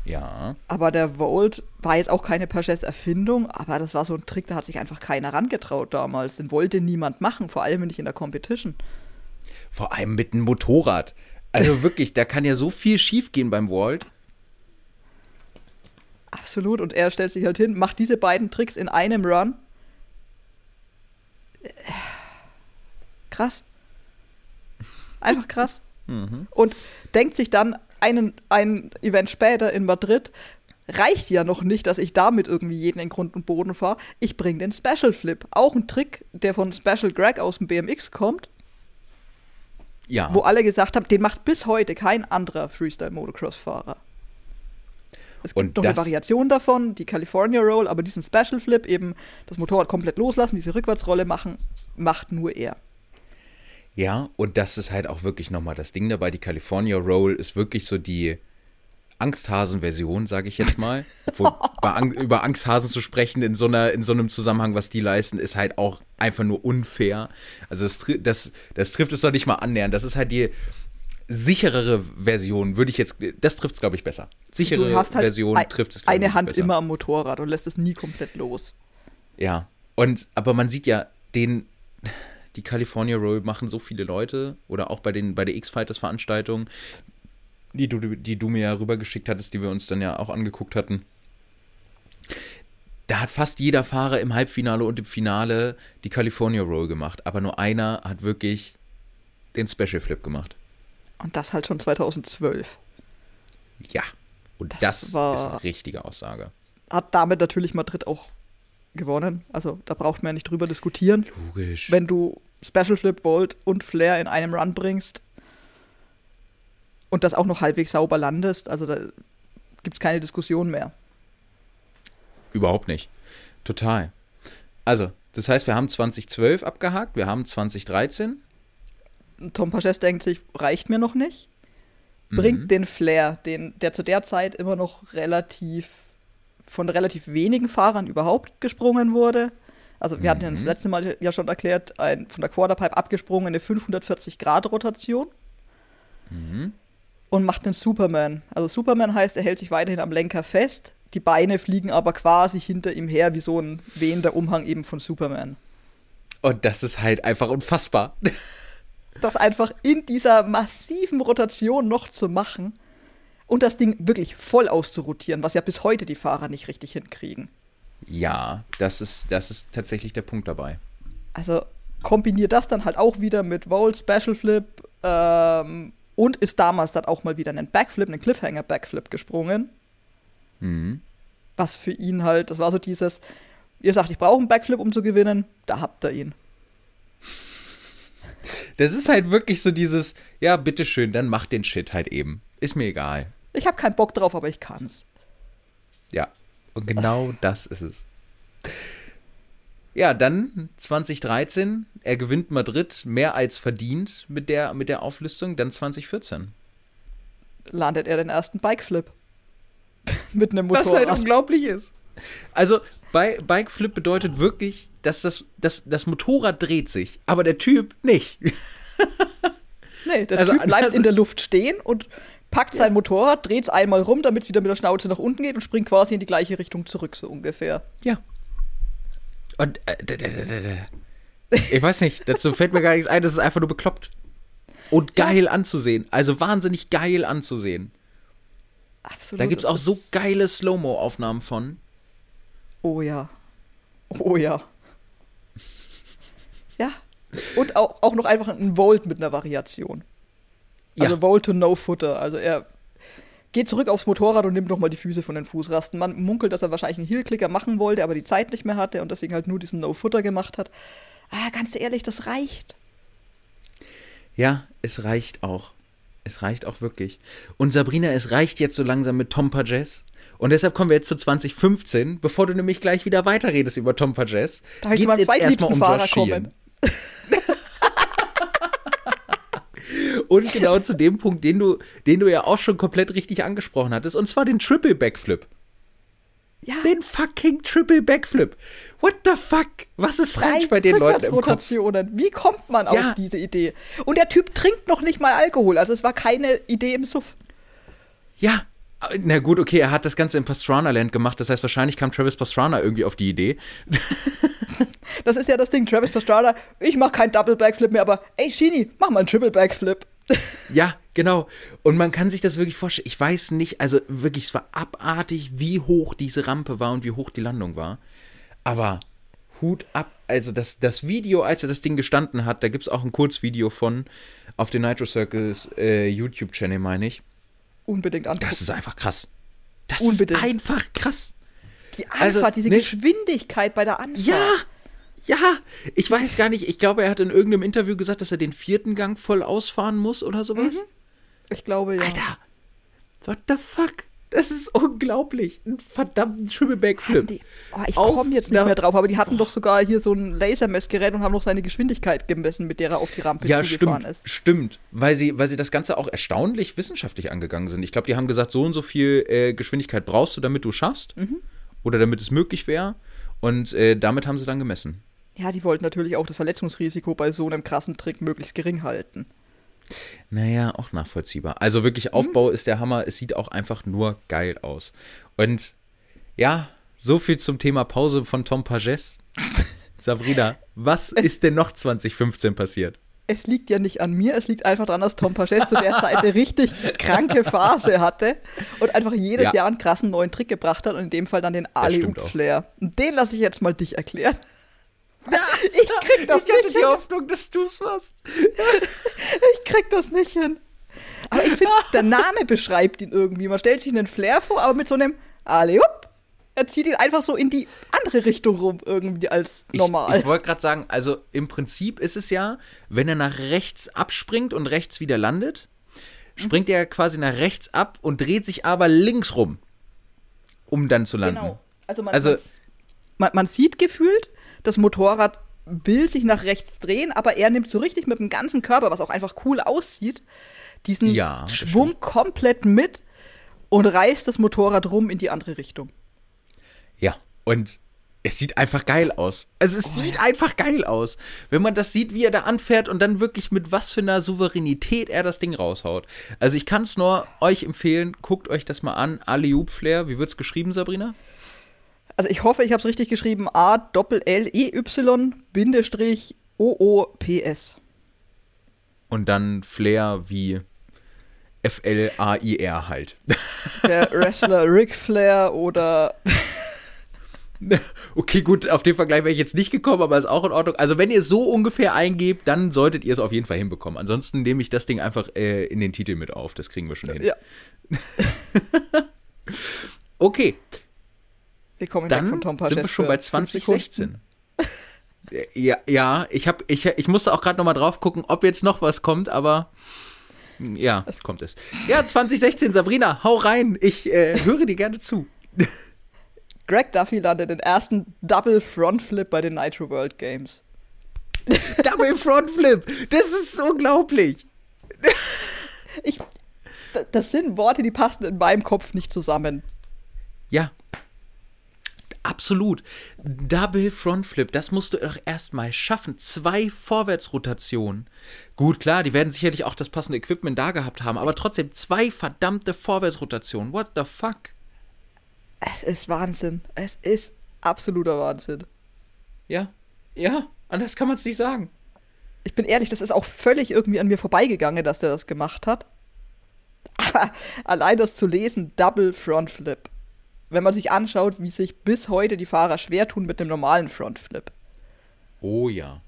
Ja. Aber der Volt war jetzt auch keine Paches-Erfindung, aber das war so ein Trick, da hat sich einfach keiner rangetraut damals. Den wollte niemand machen, vor allem nicht in der Competition. Vor allem mit einem Motorrad. Also wirklich, da kann ja so viel schiefgehen beim Volt. Absolut, und er stellt sich halt hin, macht diese beiden Tricks in einem Run. Krass. Einfach krass. Mhm. Und denkt sich dann, einen, ein Event später in Madrid reicht ja noch nicht, dass ich damit irgendwie jeden in Grund und Boden fahre. Ich bringe den Special Flip. Auch ein Trick, der von Special Greg aus dem BMX kommt. Ja. Wo alle gesagt haben, den macht bis heute kein anderer Freestyle-Motocross-Fahrer. Es gibt und noch eine Variation davon, die California Roll, aber diesen Special Flip, eben das Motorrad komplett loslassen, diese Rückwärtsrolle machen, macht nur er. Ja, und das ist halt auch wirklich nochmal das Ding dabei. Die California Roll ist wirklich so die Angsthasen-Version, sage ich jetzt mal. Obwohl, Ang über Angsthasen zu sprechen in so, einer, in so einem Zusammenhang, was die leisten, ist halt auch einfach nur unfair. Also das, das, das trifft es doch nicht mal annähernd. Das ist halt die sicherere Version, würde ich jetzt, das trifft es, glaube ich, besser. Sichere halt Version trifft es, Eine Hand besser. immer am Motorrad und lässt es nie komplett los. Ja, und, aber man sieht ja den die California Roll machen so viele Leute oder auch bei, den, bei der X-Fighters-Veranstaltung, die du, die du mir ja rübergeschickt hattest, die wir uns dann ja auch angeguckt hatten. Da hat fast jeder Fahrer im Halbfinale und im Finale die California Roll gemacht, aber nur einer hat wirklich den Special Flip gemacht. Und das halt schon 2012. Ja, und das, das war, ist eine richtige Aussage. Hat damit natürlich Madrid auch gewonnen. Also da braucht man ja nicht drüber diskutieren. Logisch. Wenn du Special Flip, Volt und Flair in einem Run bringst und das auch noch halbwegs sauber landest, also da gibt es keine Diskussion mehr. Überhaupt nicht. Total. Also, das heißt, wir haben 2012 abgehakt, wir haben 2013. Tom Paches denkt sich, reicht mir noch nicht. Bringt mhm. den Flair, den, der zu der Zeit immer noch relativ von relativ wenigen Fahrern überhaupt gesprungen wurde. Also wir hatten ja das Mhm. letzte Mal ja schon erklärt, ein von der Quarterpipe abgesprungene 540-Grad-Rotation Mhm. und macht einen Superman. Also Superman heißt, er hält sich weiterhin am Lenker fest, die Beine fliegen aber quasi hinter ihm her, wie so ein wehender Umhang eben von Superman. Und das ist halt einfach unfassbar. Das einfach in dieser massiven Rotation noch zu machen und das Ding wirklich voll auszurotieren, was ja bis heute die Fahrer nicht richtig hinkriegen. Ja, das ist, das ist tatsächlich der Punkt dabei. Also kombiniert das dann halt auch wieder mit Volt, Special Flip ähm, und ist damals dann auch mal wieder einen Backflip, einen Cliffhanger-Backflip gesprungen. Mhm. Was für ihn halt, das war so dieses, ihr sagt, ich brauche einen Backflip, um zu gewinnen, da habt ihr ihn. Das ist halt wirklich so dieses, ja, bitteschön, dann mach den Shit halt eben. Ist mir egal. Ich habe keinen Bock drauf, aber ich kann's. Ja. Und genau das ist es. Ja, dann 2013, er gewinnt Madrid mehr als verdient mit der, mit der Auflistung, dann 2014. Landet er den ersten Bikeflip. Mit einem Was halt Motorrad. unglaublich ist. Also, bei Bikeflip bedeutet wirklich, dass das, das, das Motorrad dreht sich, aber der Typ nicht. Nee, der Also, Typ bleibt in der Luft stehen und packt sein Motorrad, dreht es einmal rum, damit es wieder mit der Schnauze nach unten geht und springt quasi in die gleiche Richtung zurück, so ungefähr. Ja. Und äh, d- d- d- d- d- ich weiß nicht, dazu fällt mir gar nichts ein, das ist einfach nur bekloppt. Und geil anzusehen. Also wahnsinnig geil anzusehen. Absolut. Da gibt es auch so geile Slow-Mo-Aufnahmen von. Oh ja. Oh ja. Ja. Und auch, auch noch einfach ein Volt mit einer Variation. Also Ja. Volt to No Footer. Also er geht zurück aufs Motorrad und nimmt nochmal die Füße von den Fußrasten. Man munkelt, dass er wahrscheinlich einen Heel-Clicker machen wollte, aber die Zeit nicht mehr hatte und deswegen halt nur diesen No Footer gemacht hat. Ah, ganz ehrlich, das reicht. Ja, es reicht auch. Es reicht auch wirklich. Und Sabrina, es reicht jetzt so langsam mit Tom Pages. Und deshalb kommen wir jetzt zu 2015, bevor du nämlich gleich wieder weiterredest über Tom Pages. Darf ich zu meinem zweitliebsten Fahrer kommen? Und genau zu dem Punkt, den du, den du ja auch schon komplett richtig angesprochen hattest, und zwar den Triple Backflip. Ja, Den fucking Triple Backflip. What the fuck? Was ist falsch drei bei den Leuten im Kopf? Wie kommt man Ja. auf diese Idee? Und der Typ trinkt noch nicht mal Alkohol. Also es war keine Idee im Suff. Ja. Na gut, okay, er hat das Ganze im Pastrana Land gemacht, das heißt, wahrscheinlich kam Travis Pastrana irgendwie auf die Idee. Das ist ja das Ding. Travis Pastrana, ich mach keinen Double Backflip mehr, aber ey, Shini, mach mal einen Triple Backflip. Ja, genau. Und man kann sich das wirklich vorstellen. Ich weiß nicht, also wirklich, es war abartig, wie hoch diese Rampe war und wie hoch die Landung war. Aber Hut ab. Also das, das Video, als er das Ding gestanden hat, da gibt es auch ein Kurzvideo von auf den Nitro Circus äh, YouTube-Channel, meine ich. Unbedingt angucken. Das ist einfach krass. Das Unbedingt. ist einfach krass. die also, Anfahrt, diese ne- Geschwindigkeit bei der Anfahrt. Ja, ja. Ich weiß gar nicht. Ich glaube, er hat in irgendeinem Interview gesagt, dass er den vierten Gang voll ausfahren muss oder sowas. Ich glaube, ja. Alter, what the fuck? Das ist unglaublich. Ein verdammten Triple Hatten Backflip. die, oh, ich komme jetzt nicht mehr drauf, aber die hatten doch sogar hier so ein Lasermessgerät und haben noch seine Geschwindigkeit gemessen, mit der er auf die Rampe Ja, zugefahren stimmt. ist. Stimmt. Weil sie, weil sie das Ganze auch erstaunlich wissenschaftlich angegangen sind. Ich glaube, die haben gesagt, so und so viel äh, Geschwindigkeit brauchst du, damit du schaffst. Mhm. Oder damit es möglich wäre. Und äh, damit haben sie dann gemessen. Ja, die wollten natürlich auch das Verletzungsrisiko bei so einem krassen Trick möglichst gering halten. Naja, auch nachvollziehbar. Also wirklich, Mhm. Aufbau ist der Hammer. Es sieht auch einfach nur geil aus. Und ja, so viel zum Thema Pause von Tom Pages. Sabrina, was Es- ist denn noch 2015 passiert? Es liegt ja nicht an mir, es liegt einfach daran, dass Tom Pages zu der Zeit eine richtig kranke Phase hatte und einfach jedes Ja. Jahr einen krassen neuen Trick gebracht hat und in dem Fall dann den. Ali-Flair. Den lasse ich jetzt mal dich erklären. Ich krieg das nicht hin. Hoffnung, dass du es machst. Ich krieg das nicht hin. Aber ich finde, der Name beschreibt ihn irgendwie. Man stellt sich einen Flair vor, aber mit so einem Ali, hup, er zieht ihn einfach so in die andere Richtung rum, irgendwie als normal. Ich, ich wollte gerade sagen, also im Prinzip ist es ja, wenn er nach rechts abspringt und rechts wieder landet, springt er quasi nach rechts ab und dreht sich aber links rum, um dann zu landen. Genau. Also, man, Also- man, man sieht gefühlt, das Motorrad will sich nach rechts drehen, aber er nimmt so richtig mit dem ganzen Körper, was auch einfach cool aussieht, diesen Ja, Schwung komplett mit und reißt das Motorrad rum in die andere Richtung. Ja, und es sieht einfach geil aus. Also es oh, sieht einfach geil aus. Wenn man das sieht, wie er da anfährt und dann wirklich mit was für einer Souveränität er das Ding raushaut. Also ich kann es nur euch empfehlen, guckt euch das mal an. Aliub Flair, wie wird es geschrieben, Sabrina? Also ich hoffe, ich habe es richtig geschrieben. A Doppel L E Y Bindestrich O O P S. Und dann Flair wie F L A I R halt. Der Wrestler Ric Flair oder Okay, gut, auf den Vergleich wäre ich jetzt nicht gekommen, aber ist auch in Ordnung. Also, wenn ihr so ungefähr eingebt, dann solltet ihr es auf jeden Fall hinbekommen. Ansonsten nehme ich das Ding einfach äh, in den Titel mit auf. Das kriegen wir schon hin. Ja. okay. Wir kommen dann von Tom sind wir schon bei 2016. ja, ja, ich, hab, ich, ich musste auch gerade nochmal drauf gucken, ob jetzt noch was kommt, aber ja, es kommt es. Ja, 2016, Sabrina, hau rein. Ich äh, höre dir gerne zu. Greg Duffy landet den ersten Double Front Flip bei den Nitro World Games. Double Front Flip! Das ist unglaublich! Ich, das sind Worte, die passen in meinem Kopf nicht zusammen. Ja. Absolut. Double Front Flip, das musst du doch erstmal schaffen. Zwei Vorwärtsrotationen. Gut, klar, die werden sicherlich auch das passende Equipment da gehabt haben, aber trotzdem zwei verdammte Vorwärtsrotationen. What the fuck? Es ist Wahnsinn. Es ist absoluter Wahnsinn. Ja, ja, anders kann man es nicht sagen. Ich bin ehrlich, das ist auch völlig irgendwie an mir vorbeigegangen, dass der das gemacht hat. Aber allein das zu lesen, Double Front Flip. Wenn man sich anschaut, wie sich bis heute die Fahrer schwer tun mit dem normalen Front Flip. Oh ja.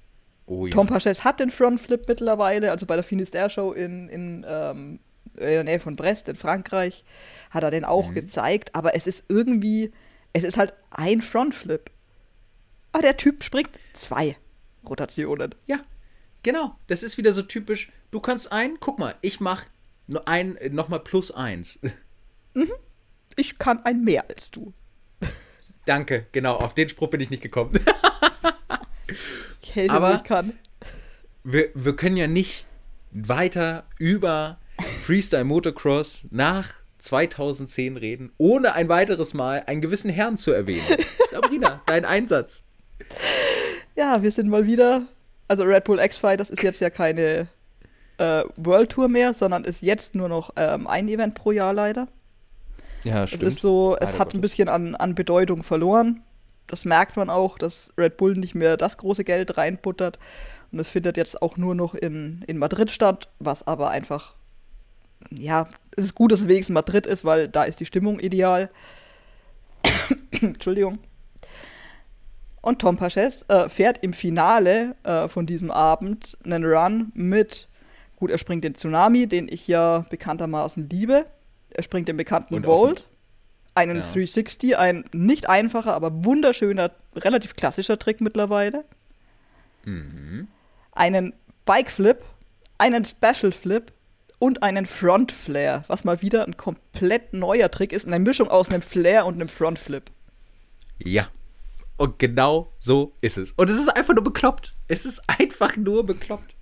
Oh ja. Tom Paches hat den Front Flip mittlerweile, also bei der Finisterre Show in, in ähm, in der Nähe von Brest in Frankreich, hat er den auch mhm. gezeigt, aber es ist irgendwie, es ist halt ein Frontflip. Aber der Typ springt zwei Rotationen. Ja, genau. Das ist wieder so typisch. Du kannst ein, guck mal, ich mach nur ein, nochmal plus eins. Mhm. Ich kann ein mehr als du. Danke, genau, auf den Spruch bin ich nicht gekommen. hätte, Aber ich kann. Wir, wir können ja nicht weiter über Freestyle Motocross nach 2010 reden, ohne ein weiteres Mal einen gewissen Herrn zu erwähnen. Sabrina, dein Einsatz. Ja, wir sind mal wieder. Also Red Bull X-Fight, das ist jetzt ja keine äh, World Tour mehr, sondern ist jetzt nur noch ähm, ein Event pro Jahr leider. Ja, stimmt. Es ist so, es Leider hat ein bisschen an, an Bedeutung verloren. Das merkt man auch, dass Red Bull nicht mehr das große Geld reinbuttert. Und es findet jetzt auch nur noch in, in Madrid statt, was aber einfach ja, es ist gut, dass es wenigstens Madrid ist, weil da ist die Stimmung ideal. Entschuldigung. Und Tom Paches äh, fährt im Finale äh, von diesem Abend einen Run mit, gut, er springt den Tsunami, den ich ja bekanntermaßen liebe. Er springt den bekannten Bolt, einen ja. 360, ein nicht einfacher, aber wunderschöner, relativ klassischer Trick mittlerweile. Mhm. Einen Bike Flip, einen Special Flip und einen Front Flare, was mal wieder ein komplett neuer Trick ist, eine Mischung aus einem Flare und einem Front Flip. Ja. Und genau so ist es. Und es ist einfach nur bekloppt. Es ist einfach nur bekloppt.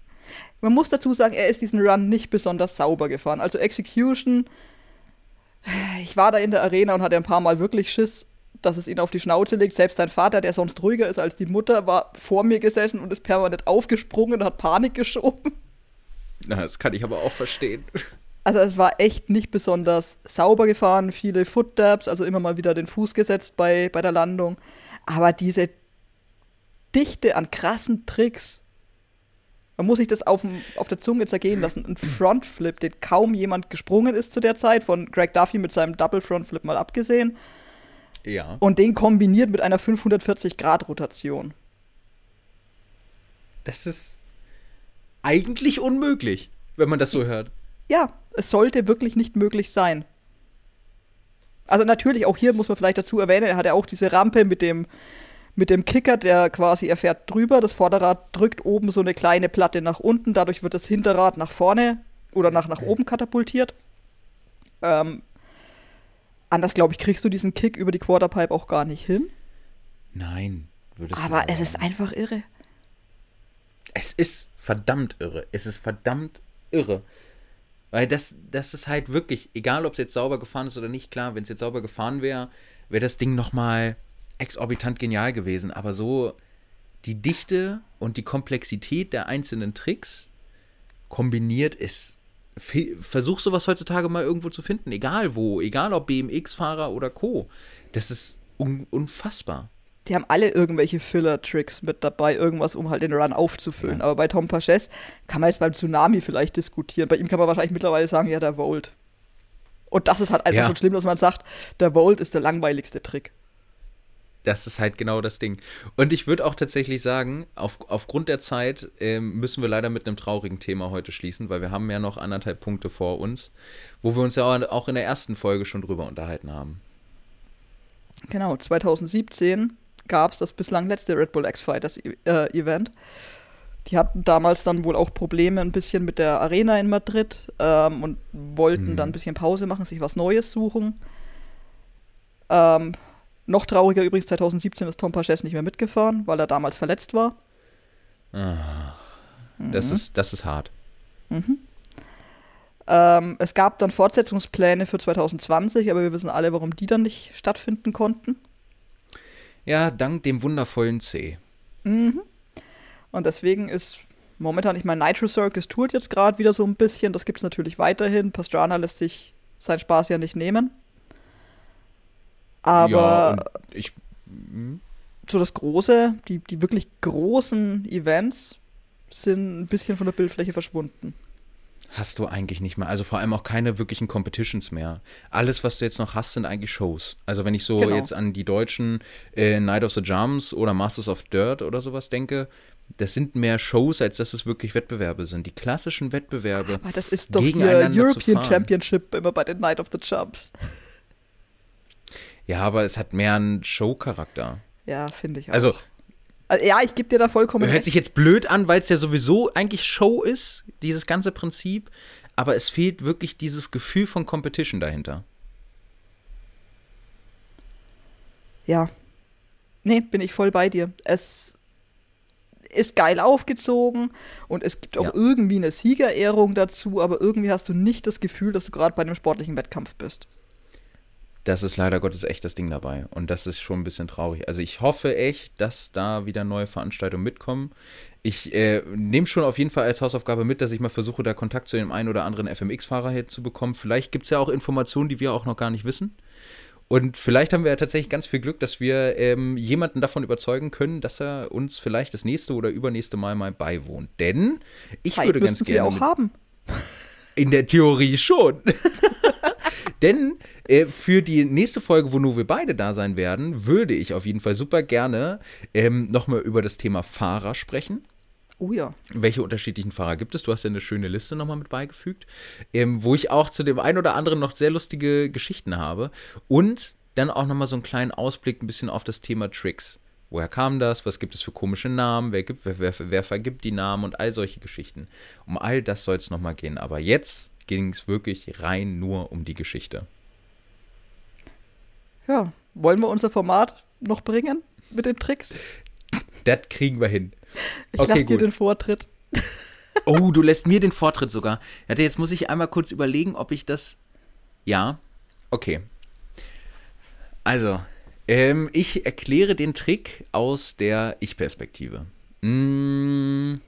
Man muss dazu sagen, er ist diesen Run nicht besonders sauber gefahren. Also Execution, ich war da in der Arena und hatte ein paar Mal wirklich Schiss, dass es ihn auf die Schnauze legt. Selbst sein Vater, der sonst ruhiger ist als die Mutter, war vor mir gesessen und ist permanent aufgesprungen und hat Panik geschoben. Na, das kann ich aber auch verstehen. Also es war echt nicht besonders sauber gefahren, viele Footdabs, also immer mal wieder den Fuß gesetzt bei, bei der Landung. Aber diese Dichte an krassen Tricks, man muss sich das auf, auf der Zunge zergehen lassen. Ein Frontflip, den kaum jemand gesprungen ist zu der Zeit, von Greg Duffy mit seinem Double Frontflip mal abgesehen. Ja. Und den kombiniert mit einer 540-Grad-Rotation. Das ist eigentlich unmöglich, wenn man das so hört. Ja, es sollte wirklich nicht möglich sein. Also natürlich, auch hier muss man vielleicht dazu erwähnen, er hat ja auch diese Rampe mit dem, mit dem Kicker, der quasi, er fährt drüber, das Vorderrad drückt oben so eine kleine Platte nach unten, dadurch wird das Hinterrad nach vorne oder nach, nach oben katapultiert. Ähm, anders, glaube ich, kriegst du diesen Kick über die Quarterpipe auch gar nicht hin. Nein, würdest Aber du es ist einfach irre. Es ist verdammt irre. Es ist verdammt irre. Weil das, das ist halt wirklich, egal ob es jetzt sauber gefahren ist oder nicht, klar, wenn es jetzt sauber gefahren wäre, wäre das Ding nochmal exorbitant genial gewesen, aber so die Dichte und die Komplexität der einzelnen Tricks kombiniert ist. Versuch sowas heutzutage mal irgendwo zu finden, egal wo, egal ob BMX-Fahrer oder Co. Das ist un unfassbar. Die haben alle irgendwelche Filler-Tricks mit dabei, irgendwas, um halt den Run aufzufüllen. Ja. Aber bei Tom Paches kann man jetzt beim Tsunami vielleicht diskutieren. Bei ihm kann man wahrscheinlich mittlerweile sagen, ja, der Volt. Und das ist halt einfach ja. schon schlimm, dass man sagt, der Volt ist der langweiligste Trick. Das ist halt genau das Ding. Und ich würde auch tatsächlich sagen, auf, aufgrund der Zeit äh, müssen wir leider mit einem traurigen Thema heute schließen, weil wir haben ja noch anderthalb Punkte vor uns, wo wir uns ja auch in der ersten Folge schon drüber unterhalten haben. Genau, 2017 gab es das bislang letzte Red Bull X-Fighters äh, Event. Die hatten damals dann wohl auch Probleme ein bisschen mit der Arena in Madrid ähm, und wollten mhm. dann ein bisschen Pause machen, sich was Neues suchen. Ähm, noch trauriger übrigens, 2017 ist Tom Paches nicht mehr mitgefahren, weil er damals verletzt war. Ah, das, mhm. ist, das ist hart. Mhm. Ähm, es gab dann Fortsetzungspläne für 2020, aber wir wissen alle, warum die dann nicht stattfinden konnten. Ja, dank dem wundervollen C. Mhm. Und deswegen ist momentan, ich meine, Nitro Circus tourt jetzt gerade wieder so ein bisschen. Das gibt es natürlich weiterhin. Pastrana lässt sich seinen Spaß ja nicht nehmen. Aber ja, ich, hm? so das Große, die, die wirklich großen Events sind ein bisschen von der Bildfläche verschwunden. Hast du eigentlich nicht mehr. Also vor allem auch keine wirklichen Competitions mehr. Alles, was du jetzt noch hast, sind eigentlich Shows. Also wenn ich so genau. jetzt an die deutschen äh, Night of the Jumps oder Masters of Dirt oder sowas denke, das sind mehr Shows, als dass es wirklich Wettbewerbe sind. Die klassischen Wettbewerbe. Aber das ist doch hier European Championship immer bei den Night of the Jumps. Ja, aber es hat mehr einen Show-Charakter. Ja, finde ich auch. Also, also, ja, ich gebe dir da vollkommen Hört recht. sich jetzt blöd an, weil es ja sowieso eigentlich Show ist, dieses ganze Prinzip. Aber es fehlt wirklich dieses Gefühl von Competition dahinter. Ja. Nee, bin ich voll bei dir. Es ist geil aufgezogen und es gibt auch ja. irgendwie eine Siegerehrung dazu, aber irgendwie hast du nicht das Gefühl, dass du gerade bei einem sportlichen Wettkampf bist das ist leider Gottes echt das Ding dabei. Und das ist schon ein bisschen traurig. Also ich hoffe echt, dass da wieder neue Veranstaltungen mitkommen. Ich äh, nehme schon auf jeden Fall als Hausaufgabe mit, dass ich mal versuche, da Kontakt zu dem einen oder anderen FMX-Fahrer hier zu bekommen. Vielleicht gibt es ja auch Informationen, die wir auch noch gar nicht wissen. Und vielleicht haben wir ja tatsächlich ganz viel Glück, dass wir ähm, jemanden davon überzeugen können, dass er uns vielleicht das nächste oder übernächste Mal mal beiwohnt. Denn ich Zeit würde ganz gerne. Sie auch haben. In der Theorie schon. Denn äh, für die nächste Folge, wo nur wir beide da sein werden, würde ich auf jeden Fall super gerne ähm, nochmal über das Thema Fahrer sprechen. Oh ja. Welche unterschiedlichen Fahrer gibt es? Du hast ja eine schöne Liste nochmal mit beigefügt, ähm, wo ich auch zu dem einen oder anderen noch sehr lustige Geschichten habe. Und dann auch nochmal so einen kleinen Ausblick ein bisschen auf das Thema Tricks. Woher kam das? Was gibt es für komische Namen? Wer, gibt, wer, wer, wer vergibt die Namen und all solche Geschichten? Um all das soll es nochmal gehen. Aber jetzt ging es wirklich rein nur um die Geschichte. Ja, wollen wir unser Format noch bringen mit den Tricks? Das kriegen wir hin. Ich okay, lasse dir den Vortritt. Oh, du lässt mir den Vortritt sogar. Ja, jetzt muss ich einmal kurz überlegen, ob ich das. Ja, okay. Also, ähm, ich erkläre den Trick aus der Ich-Perspektive. Mmh.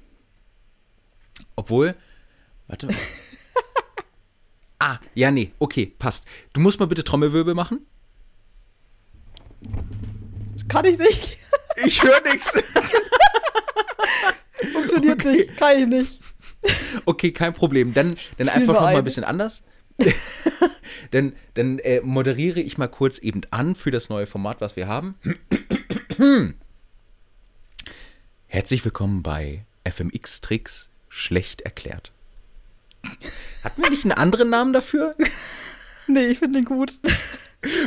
Obwohl, warte. Ah, ja, nee, okay, passt. Du musst mal bitte Trommelwirbel machen. Kann ich nicht. Ich höre nichts. Funktioniert okay. nicht, kann ich nicht. Okay, kein Problem. Dann, dann einfach noch mal ein bisschen anders. dann dann äh, moderiere ich mal kurz eben an für das neue Format, was wir haben. Herzlich willkommen bei FMX Tricks schlecht erklärt. Hatten wir nicht einen anderen Namen dafür? Nee, ich finde den gut.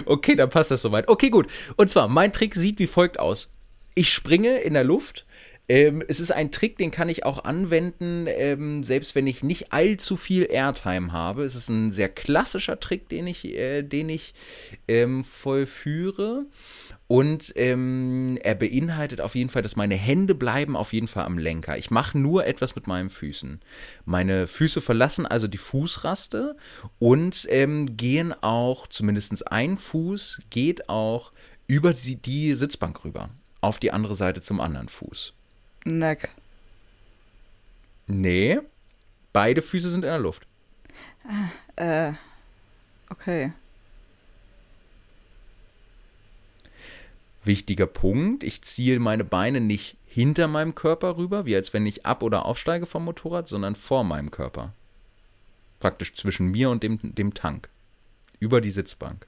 Okay, dann passt das soweit. Okay, gut. Und zwar, mein Trick sieht wie folgt aus. Ich springe in der Luft. Ähm, es ist ein Trick, den kann ich auch anwenden, ähm, selbst wenn ich nicht allzu viel Airtime habe. Es ist ein sehr klassischer Trick, den ich, äh, den ich ähm, vollführe. Und ähm, er beinhaltet auf jeden Fall, dass meine Hände bleiben auf jeden Fall am Lenker. Ich mache nur etwas mit meinen Füßen. Meine Füße verlassen also die Fußraste und ähm, gehen auch, zumindest ein Fuß geht auch über die, die Sitzbank rüber. Auf die andere Seite zum anderen Fuß. Neck. Nee, beide Füße sind in der Luft. Äh, okay. Wichtiger Punkt, ich ziehe meine Beine nicht hinter meinem Körper rüber, wie als wenn ich ab- oder aufsteige vom Motorrad, sondern vor meinem Körper. Praktisch zwischen mir und dem, dem Tank. Über die Sitzbank.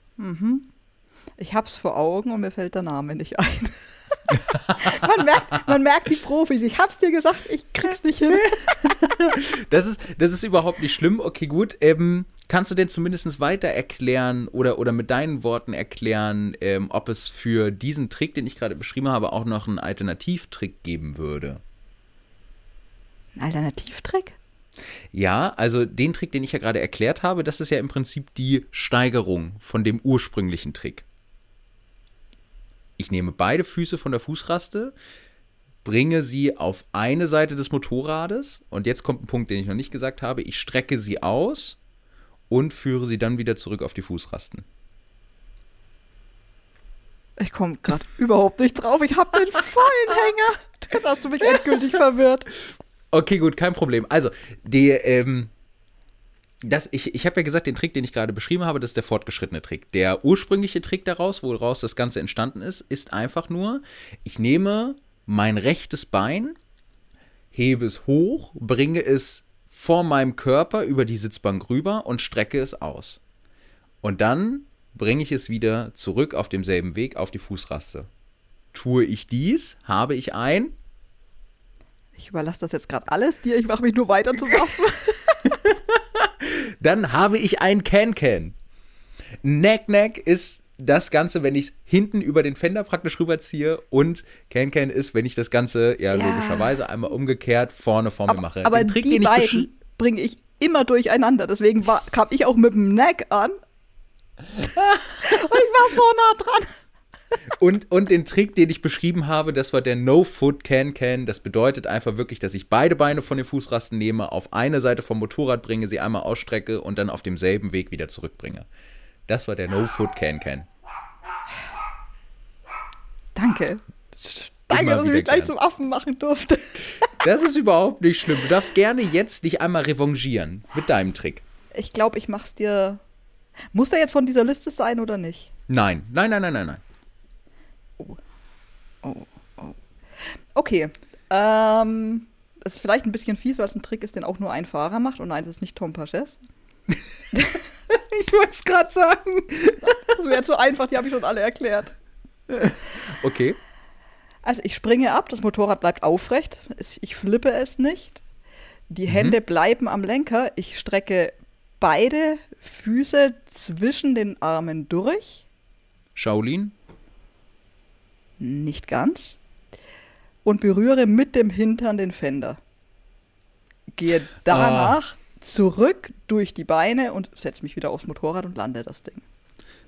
Ich hab's vor Augen und mir fällt der Name nicht ein. man, merkt, man merkt die Profis. Ich hab's dir gesagt, ich krieg's nicht hin. Das ist, das ist überhaupt nicht schlimm. Okay, gut. Ähm, kannst du denn zumindest weiter erklären oder, oder mit deinen Worten erklären, ähm, ob es für diesen Trick, den ich gerade beschrieben habe, auch noch einen Alternativtrick geben würde? Ein Alternativtrick? Ja, also den Trick, den ich ja gerade erklärt habe, das ist ja im Prinzip die Steigerung von dem ursprünglichen Trick. Ich nehme beide Füße von der Fußraste, bringe sie auf eine Seite des Motorrades und jetzt kommt ein Punkt, den ich noch nicht gesagt habe. Ich strecke sie aus und führe sie dann wieder zurück auf die Fußrasten. Ich komme gerade überhaupt nicht drauf. Ich hab den vollen Hänger. Jetzt hast du mich endgültig verwirrt. Okay, gut, kein Problem. Also, die, ähm, das, ich, ich habe ja gesagt, den Trick, den ich gerade beschrieben habe, das ist der fortgeschrittene Trick. Der ursprüngliche Trick daraus, woraus das Ganze entstanden ist, ist einfach nur, ich nehme mein rechtes Bein, hebe es hoch, bringe es vor meinem Körper über die Sitzbank rüber und strecke es aus. Und dann bringe ich es wieder zurück auf demselben Weg auf die Fußraste. Tue ich dies, habe ich ein Ich überlasse das jetzt gerade alles dir. Ich mache mich nur weiter zu saufen. dann habe ich ein Can-Can. Neck-Neck ist das Ganze, wenn ich es hinten über den Fender praktisch rüberziehe und Can-Can ist, wenn ich das Ganze ja, Ja. logischerweise einmal umgekehrt vorne vor mir Aber, mache. aber Den Trick, die den beiden bringe ich immer durcheinander. Deswegen war, kam ich auch mit dem Neck an. Und ich war so nah dran. und, und den Trick, den ich beschrieben habe, das war der No-Foot Can-Can. Das bedeutet einfach wirklich, dass ich beide Beine von den Fußrasten nehme, auf eine Seite vom Motorrad bringe, sie einmal ausstrecke und dann auf demselben Weg wieder zurückbringe. Das war der No-Foot Can-Can. Danke. Danke, Immer dass ich mich gleich zum Affen machen durfte. Das ist überhaupt nicht schlimm. Du darfst gerne jetzt dich einmal revanchieren mit deinem Trick. Ich glaube, ich mach's dir. Muss der jetzt von dieser Liste sein oder nicht? Nein, nein, nein, nein, nein, nein. Okay. Ähm, das ist vielleicht ein bisschen fies, weil es ein Trick ist, den auch nur ein Fahrer macht. Und nein, das ist nicht Tom Paches. Ich wollte es gerade sagen. Das wäre zu einfach, die habe ich schon alle erklärt. Okay. Also ich springe ab, das Motorrad bleibt aufrecht, ich flippe es nicht. Die Hände bleiben am Lenker, ich strecke beide Füße zwischen den Armen durch, Shaolin. nicht ganz, und berühre mit dem Hintern den Fender. Gehe danach zurück durch die Beine und setze mich wieder aufs Motorrad und lande das Ding.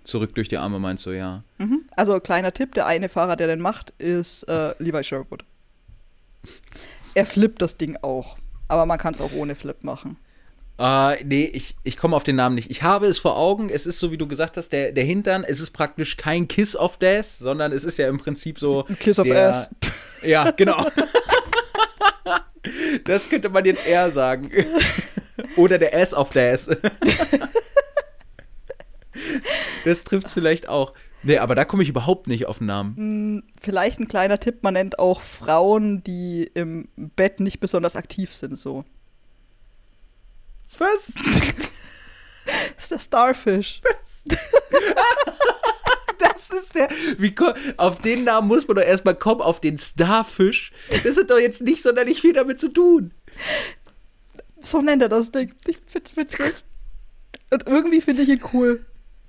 Zurück durch die Arme meinst du, ja. Mhm. Also kleiner Tipp, der eine Fahrer, der den macht, ist äh, Levi Sherwood. Er flippt das Ding auch, aber man kann es auch ohne Flip machen. Äh, nee, ich, ich komme auf den Namen nicht. Ich habe es vor Augen. Es ist so, wie du gesagt hast, der, der Hintern. Es ist praktisch kein Kiss of Death, sondern es ist ja im Prinzip so. Ein Kiss of der, Ass. Ja, genau. das könnte man jetzt eher sagen. Oder der Ass of Death. das trifft vielleicht auch. Nee, aber da komme ich überhaupt nicht auf den Namen. Vielleicht ein kleiner Tipp, man nennt auch Frauen, die im Bett nicht besonders aktiv sind, so. Was? Das ist der Starfish. Das ist der. Wie, auf den Namen muss man doch erstmal kommen, auf den Starfish. Das hat doch jetzt nicht sonderlich viel damit zu tun. So nennt er das Ding. Ich find's witzig. Und irgendwie finde ich ihn cool.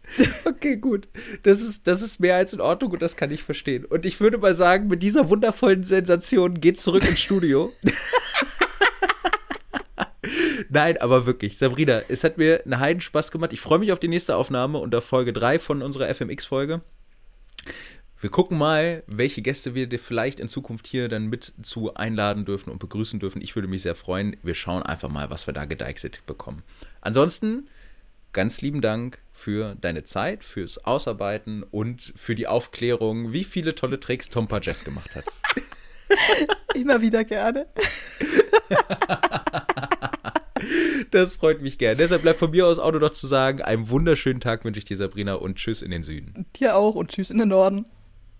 Okay, gut. Das ist, das ist mehr als in Ordnung und das kann ich verstehen. Und ich würde mal sagen, mit dieser wundervollen Sensation geht zurück ins Studio. Nein, aber wirklich, Sabrina, es hat mir einen Heidenspaß gemacht. Ich freue mich auf die nächste Aufnahme unter Folge 3 von unserer FMX-Folge. Wir gucken mal, welche Gäste wir dir vielleicht in Zukunft hier dann mit zu einladen dürfen und begrüßen dürfen. Ich würde mich sehr freuen. Wir schauen einfach mal, was wir da gedeichselt bekommen. Ansonsten, ganz lieben Dank für deine Zeit, fürs Ausarbeiten und für die Aufklärung, wie viele tolle Tricks Tompa Jess gemacht hat. Immer wieder gerne. Das freut mich gern. Deshalb bleibt von mir aus auch nur noch zu sagen, einen wunderschönen Tag wünsche ich dir, Sabrina, und tschüss in den Süden. Dir auch und tschüss in den Norden.